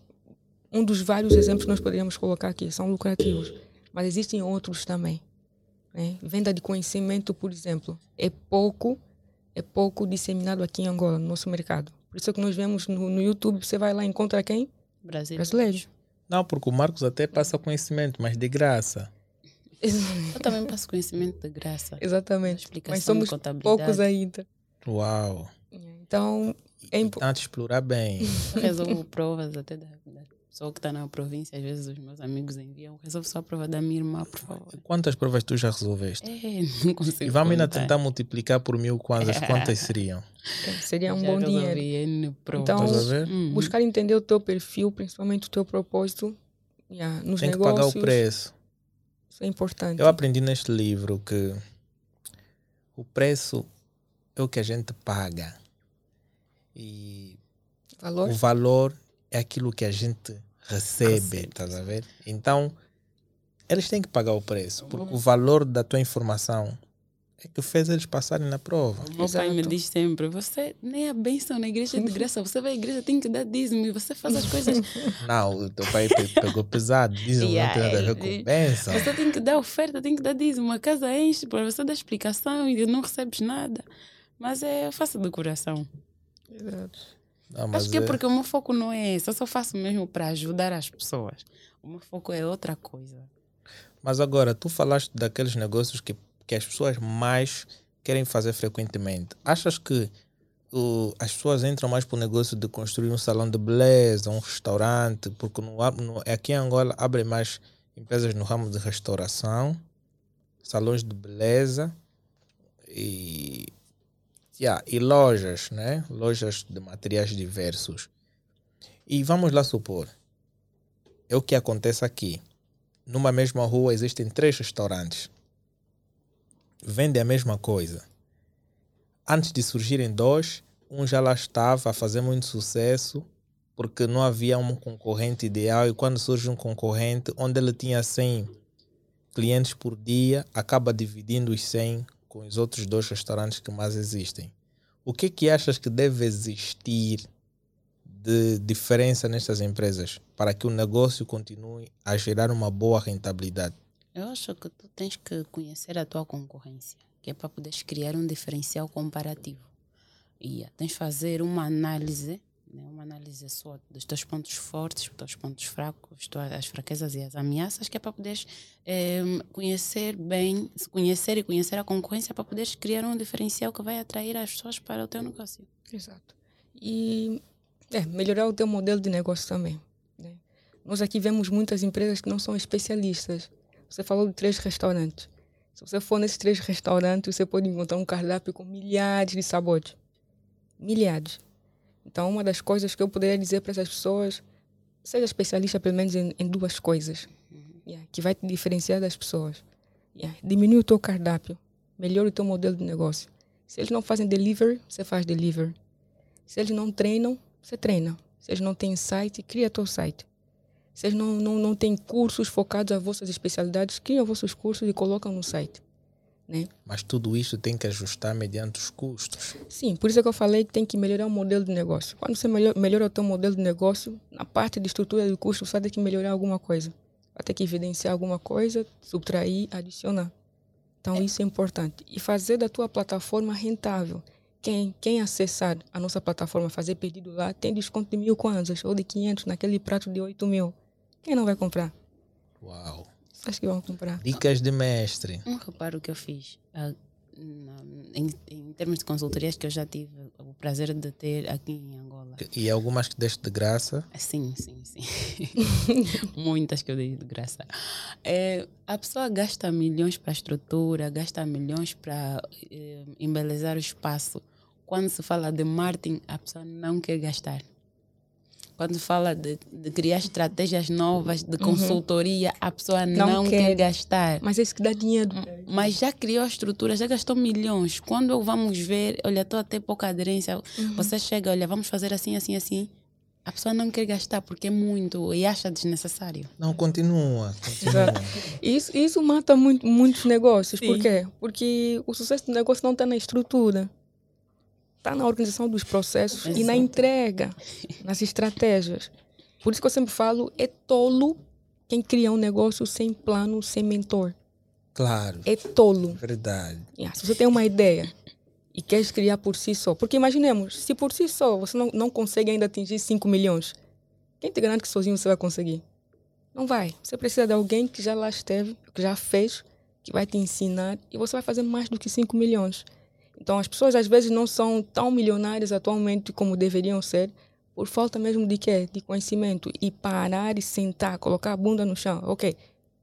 um dos vários exemplos que nós poderíamos colocar aqui. São lucrativos. Mas existem outros também. né? Venda de conhecimento, por exemplo, é pouco, é pouco disseminado aqui em Angola, no nosso mercado. Por isso é que nós vemos no, no YouTube, você vai lá e encontra quem? Brasil. Brasileiros. Não, porque o Marcos até passa conhecimento, mas de graça. Eu também passo conhecimento de graça. Exatamente. Explicação Mas de somos contabilidade. poucos ainda. Uau. Então, é impo- Tanto explorar bem. Eu resolvo provas até da, da pessoa que está na província. Às vezes os meus amigos enviam. Resolvo só a prova da minha irmã, por favor. Quantas provas tu já resolveste? É, [laughs] não consigo E vamos ainda tentar multiplicar por mil kwanzas. Quantas seriam? seria um Já bom dinheiro. Então, Estás a ver? Uhum. buscar entender o teu perfil, principalmente o teu propósito yeah, nos Tem que negócios. pagar o preço. Isso é importante. Eu aprendi neste livro que o preço é o que a gente paga. E Valor? o valor é aquilo que a gente recebe, Recebe. estás a ver? Então, eles têm que pagar o preço, porque o valor da tua informação é que fez eles passarem na prova. O meu pai me diz sempre: você nem a bênção na igreja é de graça, você vai à igreja, tem que dar dízimo e você faz as coisas. [laughs] Não, o teu pai pe- pegou pesado, diz não Yeah, tem nada a ver com bênção. Você tem que dar oferta, tem que dar dízimo. A casa enche para você dar explicação e não recebes nada. Mas é, eu faço do coração. Exato. Não, mas Acho que é é- porque o meu foco não é esse. Eu só faço mesmo para ajudar as pessoas. O meu foco é outra coisa. Mas agora, tu falaste daqueles negócios que, que as pessoas mais querem fazer frequentemente. Achas que o, as pessoas entram mais para o negócio de construir um salão de beleza, um restaurante? Porque no, no, aqui em Angola abrem mais empresas no ramo de restauração, salões de beleza e, yeah, e lojas, né? Lojas de materiais diversos. E vamos lá supor, é o que acontece aqui numa mesma rua existem três restaurantes. Vendem a mesma coisa. Antes de surgirem dois, um já lá estava a fazer muito sucesso porque não havia um concorrente ideal e quando surge um concorrente onde ele tinha 100 clientes por dia, acaba dividindo os 100 com os outros dois restaurantes que mais existem. O que que achas que deve existir de diferença nestas empresas para que o negócio continue a gerar uma boa rentabilidade? Eu acho que tu tens que conhecer a tua concorrência, que é para poderes criar um diferencial comparativo. E ah, tens de fazer uma análise, né, uma análise sua dos teus pontos fortes, dos teus pontos fracos, as fraquezas e as ameaças, que é para poderes eh, conhecer bem, conhecer e conhecer a concorrência para poderes criar um diferencial que vai atrair as pessoas para o teu negócio. Exato. E é, melhorar o teu modelo de negócio também. né? Nós aqui vemos muitas empresas que não são especialistas. Você falou de três restaurantes. Se você for nesses três restaurantes, você pode encontrar um cardápio com milhares de sabores. Milhares. Então, uma das coisas que eu poderia dizer para essas pessoas, seja especialista pelo menos em, em duas coisas, yeah, que vai te diferenciar das pessoas. Yeah, diminui o teu cardápio, melhora o teu modelo de negócio. Se eles não fazem delivery, você faz delivery. Se eles não treinam, você treina. Se eles não têm site, cria teu site. Eles não, não, não têm cursos focados às vossas especialidades, cria vossos cursos e colocam no site. Né? Mas tudo isso tem que ajustar mediante os custos. Sim, por isso é que eu falei que tem que melhorar o modelo de negócio. Quando você melhora, melhora o teu modelo de negócio, na parte de estrutura de custo, você vai ter que melhorar alguma coisa. Vai ter que evidenciar alguma coisa, subtrair, adicionar. Então, isso é importante. E fazer da tua plataforma rentável. Quem, quem acessar a nossa plataforma, fazer pedido lá, tem desconto de mil kwanzas ou de 500 naquele prato de 8 mil. Quem não vai comprar? Uau! Acha que vão comprar? Dicas de mestre. Um reparo que eu fiz ah, em, em termos de consultorias que eu já tive o prazer de ter aqui em Angola. E algumas que deste de graça. Sim, sim, sim. [laughs] Muitas que eu dei de graça. É, a pessoa gasta milhões para a estrutura, gasta milhões para eh, embelezar o espaço. Quando se fala de marketing, a pessoa não quer gastar. Quando fala de, de criar estratégias novas, de consultoria, a pessoa não, Não quer. quer. gastar. Mas é isso que dá dinheiro. Mas já criou a estrutura, já gastou milhões. Quando vamos ver, olha, estou até pouca aderência. Você chega, olha, vamos fazer assim, assim, assim. A pessoa não quer gastar porque é muito e acha desnecessário. Não, continua. continua. Isso, isso mata muito, muitos negócios. Sim. Por quê? Porque o sucesso do negócio não está na estrutura. Está na organização dos processos e na Exato. entrega, nas estratégias. Por isso que eu sempre falo, é tolo quem cria um negócio sem plano, sem mentor. Claro, É tolo. verdade. Yeah, se você tem uma ideia e queres criar por si só, porque imaginemos, se por si só você não, não consegue ainda atingir 5 milhões, quem te garante que sozinho você vai conseguir? Não vai. Você precisa de alguém que já lá esteve, que já fez, que vai te ensinar e você vai fazer mais do que 5 milhões. Então as pessoas às vezes não são tão milionárias atualmente como deveriam ser, por falta mesmo de quê? De conhecimento. E parar e sentar, colocar a bunda no chão. Ok,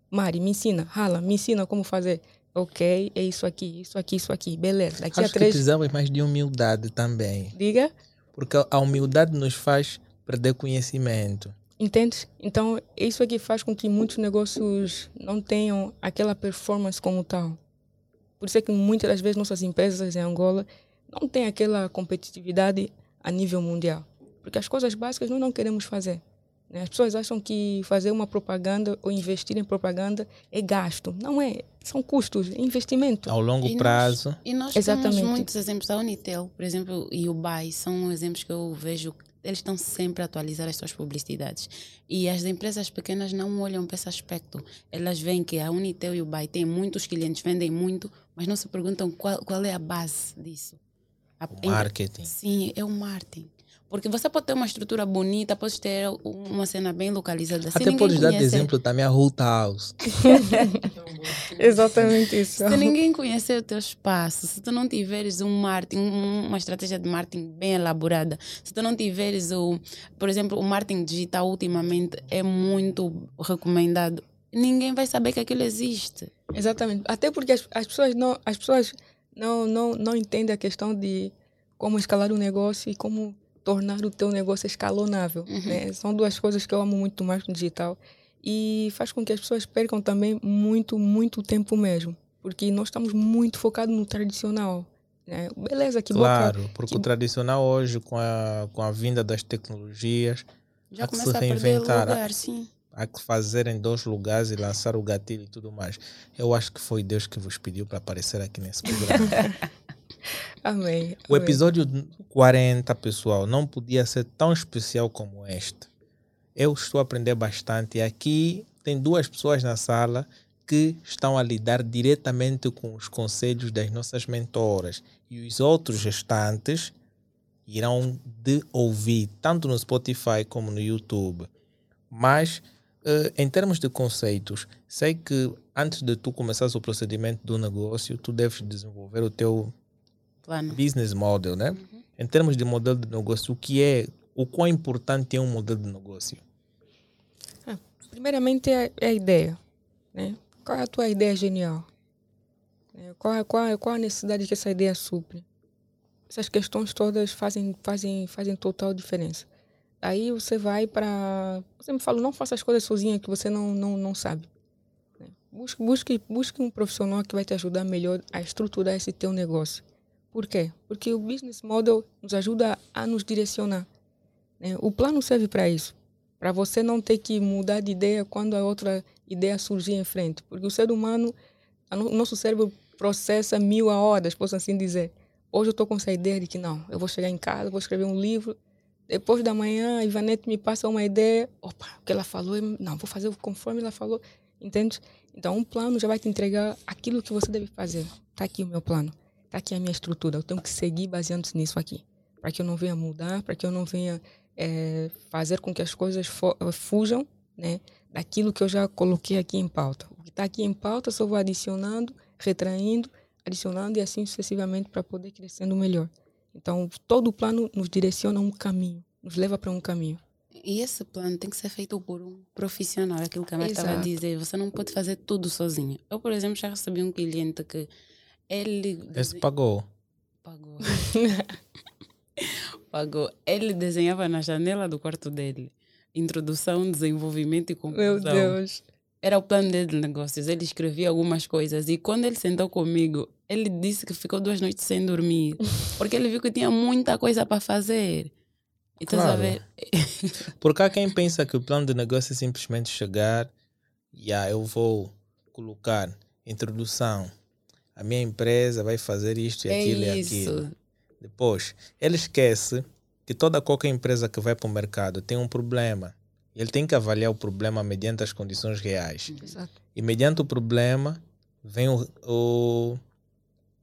Mari, me ensina, rala, me ensina como fazer. Ok, é isso aqui, isso aqui, isso aqui. Beleza. Daqui a Acho que três. precisamos mais de humildade também. Diga. Porque a humildade nos faz perder conhecimento. Entende? Então, isso que faz com que muitos negócios não tenham aquela performance como tal. Por isso é que muitas das vezes nossas empresas em Angola não têm aquela competitividade a nível mundial. Porque as coisas básicas nós não queremos fazer. né? As pessoas acham que fazer uma propaganda ou investir em propaganda é gasto. Não é. São custos, é investimento. Ao longo E nós- prazo, E nós Exatamente. temos muitos exemplos. A Unitel, por exemplo, e o BAI são exemplos que eu vejo. Eles estão sempre a atualizar as suas publicidades. E as empresas pequenas não olham para esse aspecto. Elas veem que a Unitel e o BAI têm muitos clientes, vendem muito, mas não se perguntam qual, qual é a base disso. A- o marketing. Sim, é o marketing. Porque você pode ter uma estrutura bonita, pode ter uma cena bem localizada. Até podes dar de exemplo também a Ruta [laughs] House. Exatamente isso. Se ninguém conhecer o teu espaço, se tu não tiveres um marketing, um- uma estratégia de marketing bem elaborada, se tu não tiveres o, por exemplo, o marketing digital ultimamente é muito recomendado, ninguém vai saber que aquilo existe. Exatamente. Até porque as, as pessoas, não, as pessoas não, não, não entendem a questão de como escalar um negócio e como tornar o teu negócio escalonável. né? São duas coisas que eu amo muito mais no digital. E faz com que as pessoas percam também muito, muito tempo mesmo. Porque nós estamos muito focados no tradicional. né? Beleza, que. Claro, porque que- o tradicional hoje, com a, com a vinda das tecnologias, Já se começa a perder reinventar. lugar, sim. Há que fazer em dois lugares e lançar o gatilho e tudo mais. Eu acho que foi Deus que vos pediu para aparecer aqui nesse programa. [laughs] Amém. O episódio 40, pessoal, não podia ser tão especial como este. Eu estou a aprender bastante e aqui tem duas pessoas na sala que estão a lidar diretamente com os conselhos das nossas mentoras e os outros restantes irão de ouvir tanto no Spotify como no YouTube. Mas em termos de conceitos, sei que antes de tu começares o procedimento do negócio, tu deves desenvolver o teu Plano. business model, né? Em termos de modelo de negócio, o que é, o quão importante é um modelo de negócio? Primeiramente é é a ideia. Né? Qual é a tua ideia genial? Né? Qual, é- qual, é- qual a necessidade que essa ideia supre? Essas questões todas fazem, fazem, fazem total diferença. Aí você vai para. Você me fala, não faça as coisas sozinha que você não, não, não sabe. né? Busque, busque, busque um profissional que vai te ajudar melhor a estruturar esse teu negócio. Por quê? Porque o business model nos ajuda a nos direcionar. né? O plano serve para isso para você não ter que mudar de ideia quando a outra ideia surgir em frente. Porque o ser humano, o nosso cérebro processa mil a horas, posso assim dizer. Hoje eu estou com essa ideia de que não, eu vou chegar em casa, vou escrever um livro. Depois da manhã, a Ivanete me passa uma ideia. Opa, o que ela falou, eu- não, vou fazer conforme ela falou. Entende? Então, um plano já vai te entregar aquilo que você deve fazer. Está aqui o meu plano. Está aqui a minha estrutura. Eu tenho que seguir baseando-se nisso aqui. Para que eu não venha mudar, para que eu não venha eh, fazer com que as coisas fo- fujam né, daquilo que eu já coloquei aqui em pauta. O que está aqui em pauta, eu só vou adicionando, retraindo, adicionando e assim sucessivamente para poder crescendo melhor. Então, todo o plano nos direciona um caminho, nos leva para um caminho. E esse plano tem que ser feito por um profissional, é aquilo que a Mãe estava a dizer. Você não pode fazer tudo sozinho. Eu, por exemplo, já recebi um cliente que ele Esse pagou. pagou. [laughs] pagou. Ele desenhava na janela do quarto dele. Introdução, desenvolvimento e conclusão. Meu Deus. Era o plano dele de negócios. Ele escrevia algumas coisas. E quando ele sentou comigo, ele disse que ficou duas noites sem dormir. [laughs] Porque ele viu que tinha muita coisa para fazer. Então, Claro. sabe? [laughs] Porque há quem pensa que o plano de negócio é simplesmente chegar e ah, eu vou colocar introdução. A minha empresa vai fazer isto e É aquilo e isso. aquilo. Depois, ele esquece que toda qualquer empresa que vai para o mercado tem um problema. E ele tem que avaliar o problema mediante as condições reais. Exato. E mediante o problema vem o, o-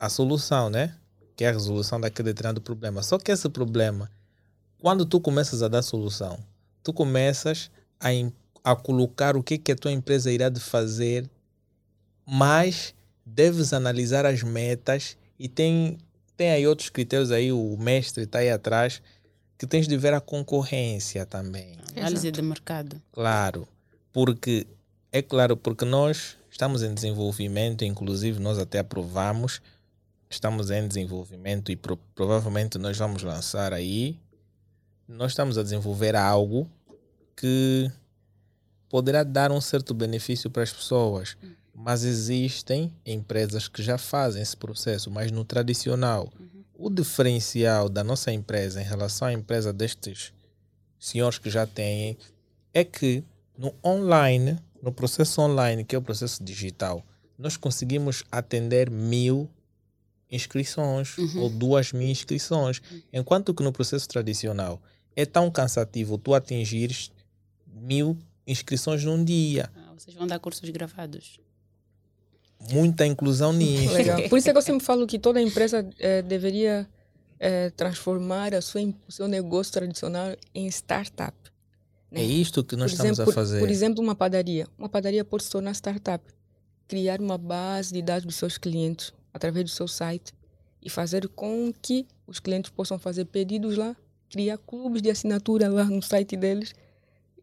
a solução, né? Que é a resolução daquele determinado problema. Só que esse problema, quando tu começas a dar solução, tu começas a, a colocar o que, que a tua empresa irá de fazer, mas deves analisar as metas e tem, tem aí outros critérios aí, o mestre está aí atrás, que tens de ver a concorrência também. Análise de mercado. Claro, porque é claro, porque nós estamos em desenvolvimento, inclusive nós até aprovamos, estamos em desenvolvimento e pro- provavelmente nós vamos lançar aí. Nós estamos a desenvolver algo que poderá dar um certo benefício para as pessoas, mas existem empresas que já fazem esse processo, mas no tradicional. O diferencial da nossa empresa em relação à empresa destes senhores que já têm é que no online, no processo online, que é o processo digital, nós conseguimos atender mil inscrições Uhum. ou duas mil inscrições, enquanto que no processo tradicional é tão cansativo tu atingires mil inscrições num dia. Ah, vocês vão dar cursos gravados. Muita inclusão [laughs] nisso. Legal. [laughs] Por isso é que eu sempre falo que toda empresa eh, deveria eh, transformar a sua, o seu negócio tradicional em startup. É isto que nós por estamos exemplo, a fazer. Por exemplo, uma padaria. Uma padaria pode se tornar startup. Criar uma base de dados dos seus clientes através do seu site e fazer com que os clientes possam fazer pedidos lá, criar clubes de assinatura lá no site deles.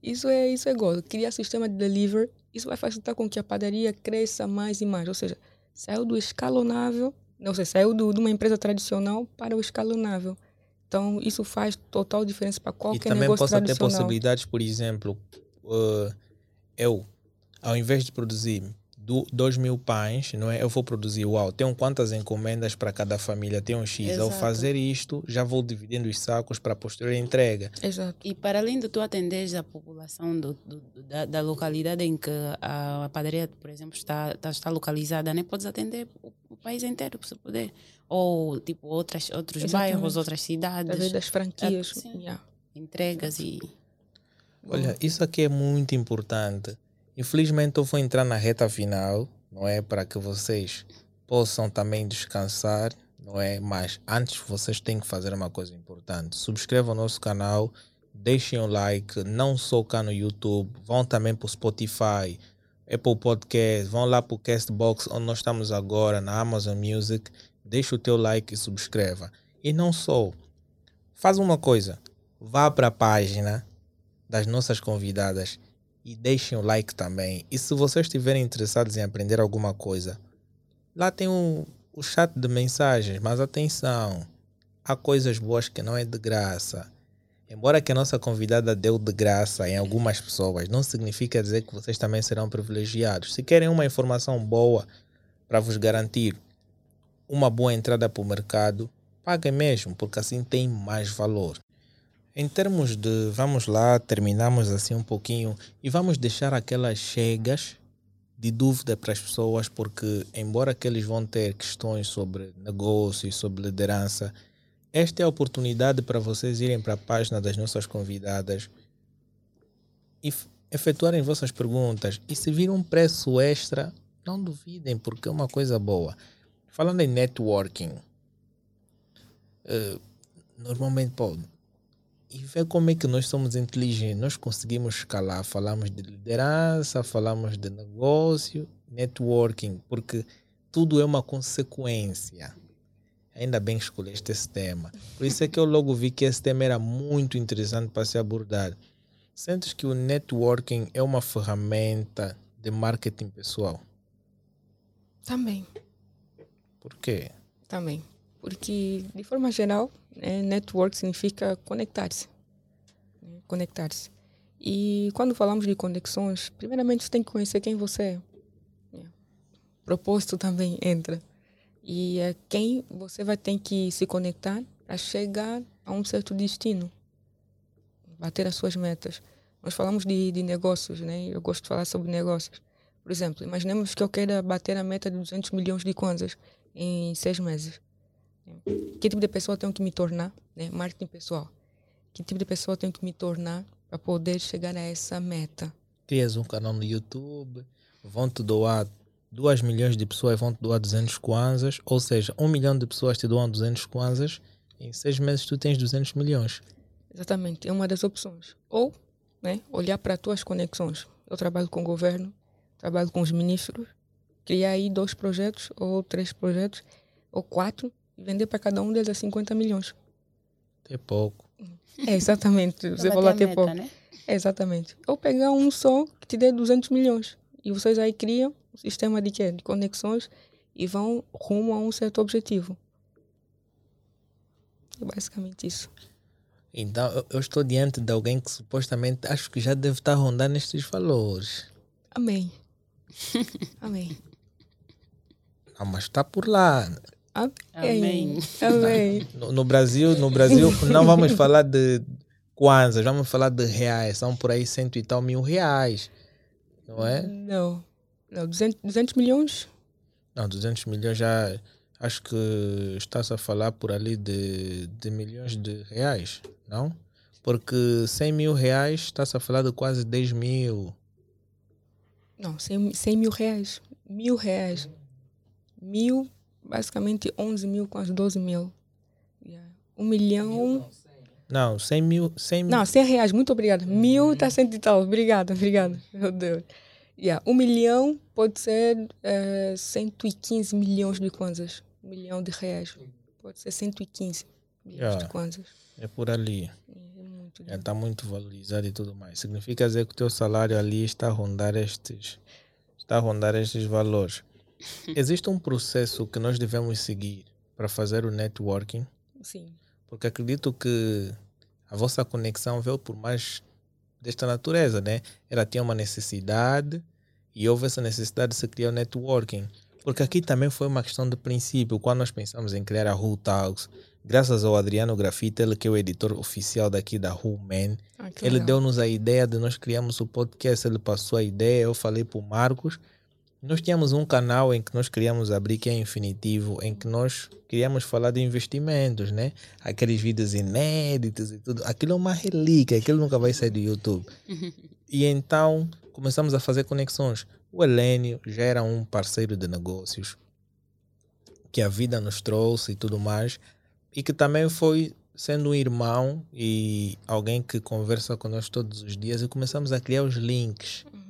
Isso é isso é gosto. Criar sistema de delivery, isso vai facilitar com que a padaria cresça mais e mais. Ou seja, saiu do escalonável, não sei, saiu do, de uma empresa tradicional para o escalonável. Então, isso faz total diferença para e qualquer também negócio possa ter tradicional. possibilidades, por exemplo, uh, eu, ao invés de produzir do, dois mil pães, não é? Eu vou produzir, uau, tenho quantas encomendas para cada família, tenho um X. Ao Exato. fazer isto, já vou dividindo os sacos para a posterior entrega. Exato. E para além de tu atenderes a população do, do- da, da localidade em que a padaria, por exemplo, está, está, está localizada, né? podes atender o, o país inteiro, se puder. Ou tipo outras, outros Exatamente. bairros, outras Através cidades, das franquias. Ah, sim. yeah. entregas e. Olha, isso aqui é muito importante. Infelizmente, eu vou entrar na reta final, não é? Para que vocês possam também descansar, não é? Mas antes, vocês têm que fazer uma coisa importante. Subscrevam o nosso canal, deixem o like, não só cá no YouTube, vão também para o Spotify, Apple Podcast, vão lá para o Castbox, onde nós estamos agora, na Amazon Music. Deixa o teu like e subscreva. E não só, faz uma coisa, vá para a página das nossas convidadas e deixem o like também. E se vocês estiverem interessados em aprender alguma coisa, lá tem o, o chat de mensagens, mas atenção, há coisas boas que não é de graça. Embora que a nossa convidada deu de graça em algumas pessoas, não significa dizer que vocês também serão privilegiados. Se querem uma informação boa para vos garantir uma boa entrada para o mercado, paguem mesmo, porque assim tem mais valor. Em termos de, vamos lá, terminamos assim um pouquinho e vamos deixar aquelas chegas de dúvida para as pessoas, porque embora que eles vão ter questões sobre negócios, sobre liderança, esta é a oportunidade para vocês irem para a página das nossas convidadas e efetuarem vossas perguntas. E se vir um preço extra, não duvidem, porque é uma coisa boa. Falando em networking, eh, normalmente, pô, e ver como é que nós somos inteligentes. Nós conseguimos escalar. Falamos de liderança, falamos de negócio, networking, porque tudo é uma consequência. Ainda bem que escolheste esse tema. Por isso é que eu logo vi que esse tema era muito interessante para se abordar. Sentes que o networking é uma ferramenta de marketing pessoal? Também, Por quê? também. Porque, de forma geral, Né? Network significa conectar-se. Né? Conectar-se. E quando falamos de conexões, primeiramente você tem que conhecer quem você é. é. Propósito também [laughs] entra. E é quem você vai ter que se conectar para chegar a um certo destino, bater as suas metas. Nós falamos de, de negócios, né? Eu gosto de falar sobre negócios. Por exemplo, imaginemos que eu queira bater a meta de 200 milhões de kwanzas em seis meses. Que tipo de pessoa tenho que me tornar? Né? Marketing pessoal. Que tipo de pessoa tenho que me tornar para poder chegar a essa meta? Crias um canal no YouTube, vão te doar 2 milhões de pessoas vão te doar 200 kwanzas, ou seja, 1 milhão de pessoas te doam 200 kwanzas, em seis meses tu tens 200 milhões. Exatamente, é uma das opções. Ou né, olhar para as tuas conexões. Eu trabalho com o governo, trabalho com os ministros, criar aí dois projetos ou três projetos ou quatro vender para cada um deles a 50 milhões. Até pouco. É, exatamente. Você falou até pouco. Né? É, exatamente. Ou pegar um só que te dê 200 milhões. E vocês aí criam um sistema de quê? De conexões e vão rumo a um certo objetivo. É basicamente isso. Então, eu estou diante de alguém que supostamente acho que já deve estar rondando estes valores. Amém. [laughs] Amém. Não, mas está por lá. Amém. Amém. No, no, Brasil, no Brasil não vamos falar de kwanzas, vamos falar de reais. São por aí cento e tal mil reais. Não é? Não. Não, 200, 200 milhões? Não, 200 milhões já... Acho que está-se a falar por ali de, de milhões de reais, não? Porque 100 mil reais está-se a falar de quase 10 mil. Não, 100, 100 mil reais. Mil reais. Mil, basicamente 11 mil, quase 12 mil. Yeah. Um milhão. Não, 100 mil, 100 mil. Não, 100 reais, muito obrigada. Mil está cento e tal. Obrigada, obrigada. Meu Deus. Yeah. Um milhão pode ser uh, eh, 115 milhões de kwanzas. Um milhão de reais. Pode ser 115 milhões yeah. de kwanzas. É por ali. Está é, tá muito valorizado e tudo mais. Significa dizer que o teu salário ali está a rondar estes, está a rondar estes valores. Existe um processo que nós devemos seguir para fazer o networking? Sim. Porque acredito que a vossa conexão veio por mais desta natureza, né? Ela tinha uma necessidade e houve essa necessidade de se criar o networking. Porque aqui também foi uma questão de princípio. Quando nós pensamos em criar a Who Talks, graças ao Adriano Grafite, ele que é o editor oficial daqui da Who Man, ah, ele deu-nos a ideia de nós criarmos o podcast, ele passou a ideia, eu falei para o Marcos. Nós tínhamos um canal em que nós queríamos abrir, que é Infinitivo, em que nós queríamos falar de investimentos, né? Aqueles vídeos inéditos e tudo. Aquilo é uma relíquia, aquilo nunca vai sair do YouTube. [laughs] e então começamos a fazer conexões. O Helênio já era um parceiro de negócios que a vida nos trouxe e tudo mais e que também foi sendo um irmão e alguém que conversa conosco todos os dias e começamos a criar os links, uhum.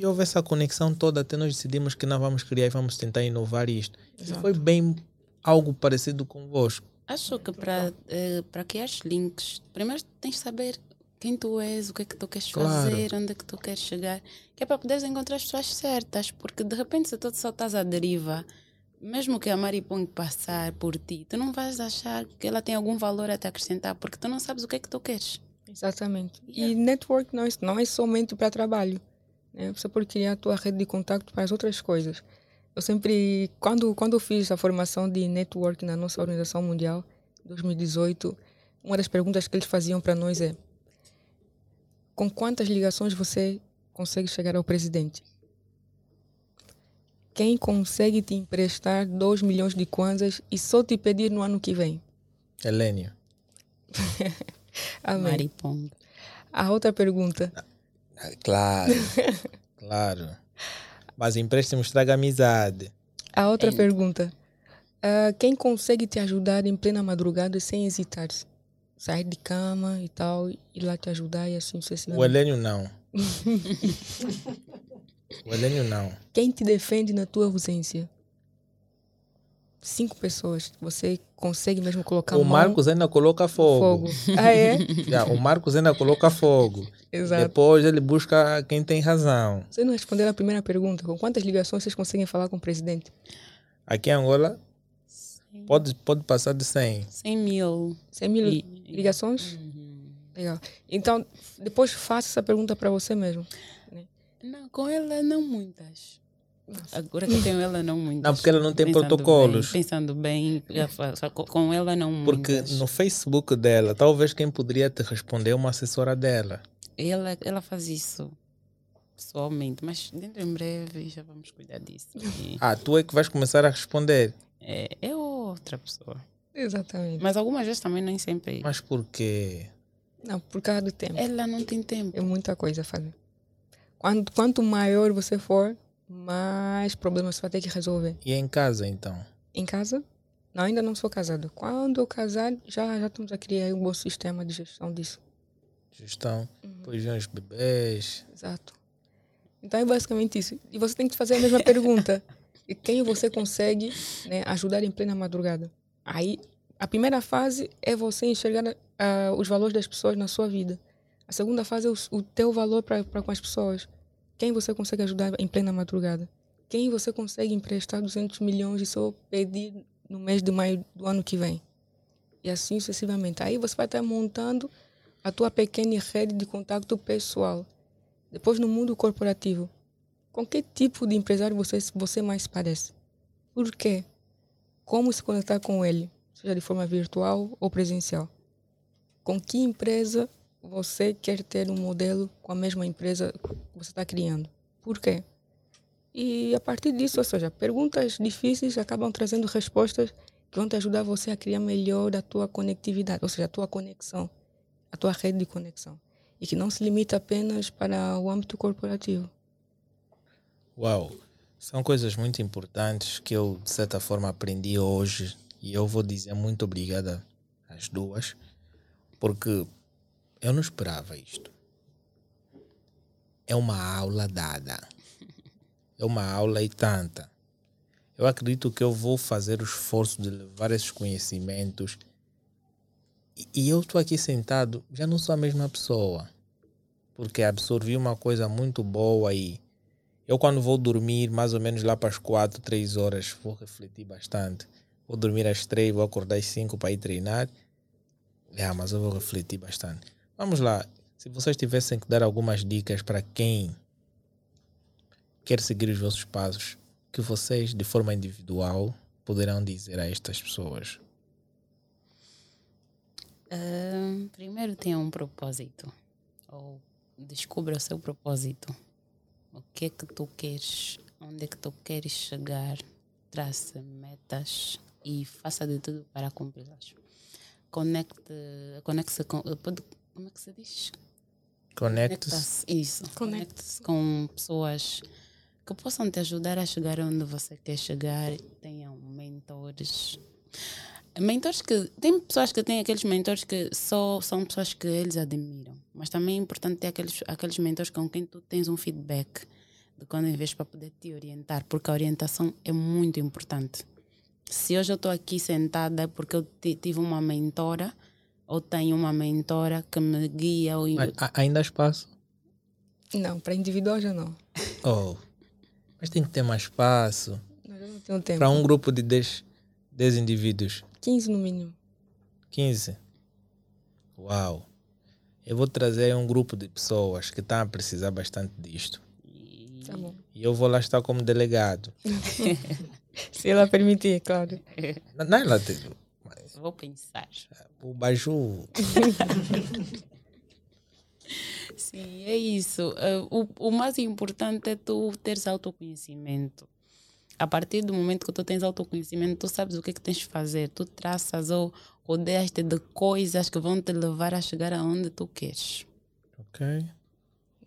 E houve essa conexão toda até nós decidimos que não vamos criar e vamos tentar inovar isto. Exato. E foi bem algo parecido convosco. Acho que para eh, para criar links, primeiro tens de saber quem tu és, o que é que tu queres claro. fazer, onde é que tu queres chegar, que é para poderes encontrar as pessoas certas, porque de repente se tu só estás à deriva, mesmo que a Mari Pong passar por ti, tu não vais achar que ela tem algum valor a te acrescentar, porque tu não sabes o que é que tu queres. Exatamente. Yeah. E network não é, não é somente para trabalho. Né? Você pode criar a tua rede de contato para as outras coisas. Eu sempre, quando, quando eu fiz a formação de network na nossa organização mundial, 2018, uma das perguntas que eles faziam para nós é: com quantas ligações você consegue chegar ao presidente? quem consegue te emprestar 2 milhões de kwanzas e só te pedir no ano que vem? Helênio. [laughs] Amém. Maripong. A outra pergunta. Claro, [laughs] claro. Mas empréstimo estraga amizade. A outra é. pergunta. Uh, quem consegue te ajudar em plena madrugada sem hesitar? Sair de cama e tal, ir lá te ajudar e assim sucessivamente. [laughs] O Helênio não. O Helênio não. Quem te defende na tua ausência? Cinco pessoas. Você consegue mesmo colocar O Marcos ainda coloca fogo. fogo. Ah, é? [laughs] yeah, o Marcos ainda coloca fogo. Exato. Depois ele busca quem tem razão. Você não respondeu a primeira pergunta. Com quantas ligações vocês conseguem falar com o presidente? Aqui em Angola, Pode, pode passar de 100. 100 mil. 100 mil E- ligações? Uhum. Legal. Então, depois faça essa pergunta para você mesmo. Não, com ela não muitas. Agora que tenho ela não muitas. Não, porque ela não tem Pensando protocolos. Bem, pensando bem, com ela não Porque muitas. no Facebook dela, talvez quem poderia te responder é uma assessora dela. Ela, ela faz isso pessoalmente, mas dentro em breve já vamos cuidar disso. E [laughs] Ah, tu é que vais começar a responder. é, é outra pessoa. Exatamente. Mas algumas vezes também nem sempre. Mas por quê? Não, por causa do tempo. Ela não tem tempo. É muita coisa a fazer. Quanto, quanto maior você for, mais problemas você vai ter que resolver. E em casa, então? Em casa? Não, ainda não sou casado. Quando eu casar, já, já estamos a criar um bom sistema de gestão disso. Gestão. Depois vem os bebês. Exato. Então é basicamente isso. E você tem que fazer a mesma pergunta. [laughs] E quem você consegue né, ajudar em plena madrugada? Aí, a primeira fase é você enxergar ah, os valores das pessoas na sua vida. A segunda fase é o, o teu valor para com as pessoas. Quem você consegue ajudar em plena madrugada? Quem você consegue emprestar 200 milhões e só pedir no mês de maio do ano que vem? E assim sucessivamente. Aí você vai estar montando a tua pequena rede de contato pessoal. Depois, no mundo corporativo, com que tipo de empresário você, você mais parece? Por quê? Como se conectar com ele, seja de forma virtual ou presencial? Com que empresa você quer ter um modelo com a mesma empresa que você está criando? Por quê? E a partir disso, ou seja, perguntas difíceis acabam trazendo respostas que vão te ajudar você a criar melhor a tua conectividade, ou seja, a tua conexão, a tua rede de conexão e que não se limita apenas para o âmbito corporativo. Uau! São coisas muito importantes que eu, de certa forma, aprendi hoje. E eu vou dizer muito obrigada às duas, porque eu não esperava isto. É uma aula dada. É uma aula e tanta. Eu acredito que eu vou fazer o esforço de levar esses conhecimentos. E, eu estou aqui sentado, já não sou a mesma pessoa. Porque absorvi uma coisa muito boa e eu quando vou dormir, mais ou menos lá para as 4, 3 horas, vou refletir bastante. Vou dormir às 3, vou acordar às 5 para ir treinar. É, mas eu vou refletir bastante. Vamos lá. Se vocês tivessem que dar algumas dicas para quem quer seguir os vossos passos, que vocês, de forma individual, poderão dizer a estas pessoas? Ah, primeiro tenha um propósito. Ou descubra o seu propósito. O que é que tu queres? Onde é que tu queres chegar? Trace metas e faça de tudo para cumpri-las. Conecte, conecte-se com. Pode, como é que se diz? Conecte-se. Conecta-se, isso. Conecte-se com pessoas que possam te ajudar a chegar onde você quer chegar. Tenham mentores. Mentores que. Tem pessoas que têm aqueles mentores que só são pessoas que eles admiram. Mas também é importante ter aqueles, aqueles mentores com quem tu tens um feedback de quando em vez para poder te orientar, porque a orientação é muito importante. Se hoje eu estou aqui sentada é porque eu ti- tive uma mentora ou tenho uma mentora que me guia ou ainda há espaço? Não, para individual já não. [laughs] Oh, mas tem que ter mais espaço. Nós já não temos tempo. Para um grupo de 10, 10 indivíduos. 15 no mínimo. 15. Uau. Eu vou trazer um grupo de pessoas que estão a precisar bastante disto. Tá bom. E eu vou lá estar como delegado. [laughs] Se ela permitir, claro. Não, não é lá. te- Vou pensar. O Baju. [laughs] Sim, é isso. Uh, o, o mais importante é tu teres autoconhecimento. A partir do momento que tu tens autoconhecimento, tu sabes o que é que tens de fazer. Tu traças ou rodeias-te de coisas que vão te levar a chegar aonde tu queres. Ok.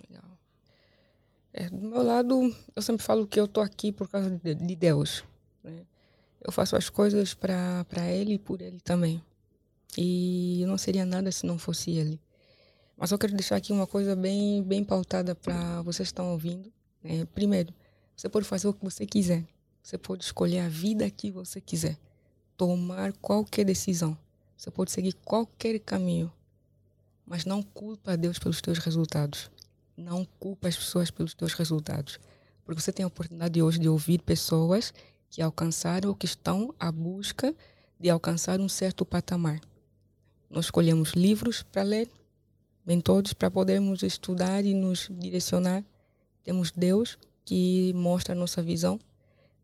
Legal. É, do meu lado, eu sempre falo que eu tô aqui por causa de, de Deus. Eu faço as coisas para Ele e por Ele também. E eu não seria nada se não fosse Ele. Mas eu quero deixar aqui uma coisa bem, bem pautada para vocês que estão ouvindo. né? Primeiro, você pode fazer o que você quiser. Você pode escolher a vida que você quiser. Tomar qualquer decisão. Você pode seguir qualquer caminho. Mas não culpa a Deus pelos teus resultados. Não culpa as pessoas pelos teus resultados. Porque você tem a oportunidade hoje de ouvir pessoas que alcançaram ou que estão à busca de alcançar um certo patamar. Nós escolhemos livros para ler, mentores para podermos estudar e nos direcionar. Temos Deus que mostra a nossa visão.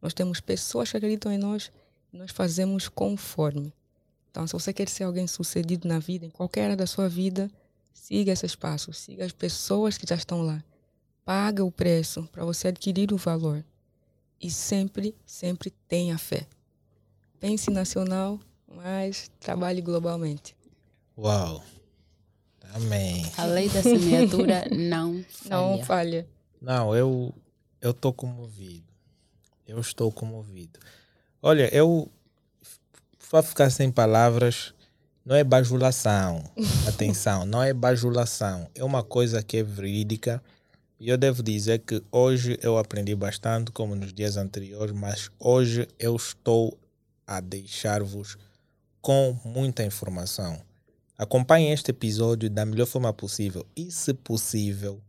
Nós temos pessoas que acreditam em nós e nós fazemos conforme. Então, se você quer ser alguém sucedido na vida, em qualquer área da sua vida, siga esses passos, siga as pessoas que já estão lá. Paga o preço para você adquirir o valor. E sempre, sempre tenha fé. Pense nacional, mas trabalhe globalmente. Uau! Amém. A lei da semeadura não [laughs] falha. Não falha. Não, eu eu estou comovido. Eu estou comovido. Olha, eu para ficar sem palavras, não é bajulação. [laughs] Atenção, não é bajulação. É uma coisa que é verídica. E eu devo dizer que hoje eu aprendi bastante, como nos dias anteriores, mas hoje eu estou a deixar-vos com muita informação. Acompanhem este episódio da melhor forma possível e, se possível,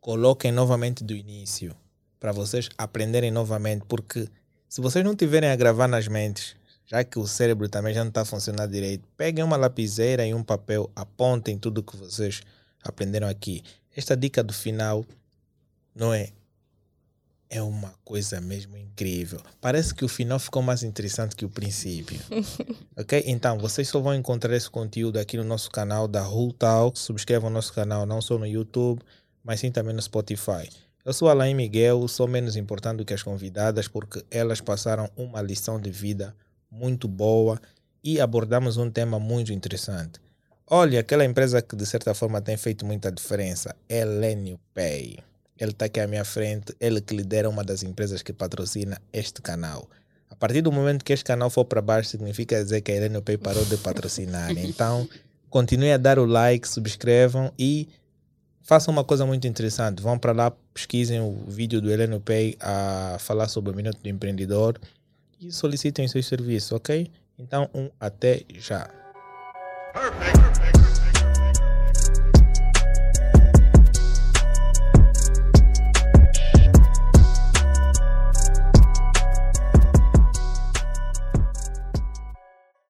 coloquem novamente do início para vocês aprenderem novamente, porque se vocês não tiverem a gravar nas mentes, já que o cérebro também já não está funcionando direito, peguem uma lapiseira e um papel, apontem tudo que vocês aprenderam aqui. Esta dica do final não é é uma coisa mesmo incrível. Parece que o final ficou mais interessante que o princípio. [laughs] ok? Então, vocês só vão encontrar esse conteúdo aqui no nosso canal da Hull Talk. Subscrevam o nosso canal não só no YouTube, mas sim também no Spotify. Eu sou Alain Miguel, sou menos importante do que as convidadas porque elas passaram uma lição de vida muito boa e abordamos um tema muito interessante. Olha, aquela empresa que de certa forma tem feito muita diferença, Elenio Pay. Ele está aqui à minha frente, ele que lidera uma das empresas que patrocina este canal. A partir do momento que este canal for para baixo, significa dizer que a Heleno Pay parou de patrocinar. [laughs] Então, continue a dar o like, subscrevam e façam uma coisa muito interessante. Vão para lá, pesquisem o vídeo do Heleno Pay a falar sobre o Minuto do Empreendedor e solicitem seus serviços, ok? Então, um até já. perfect. perfect.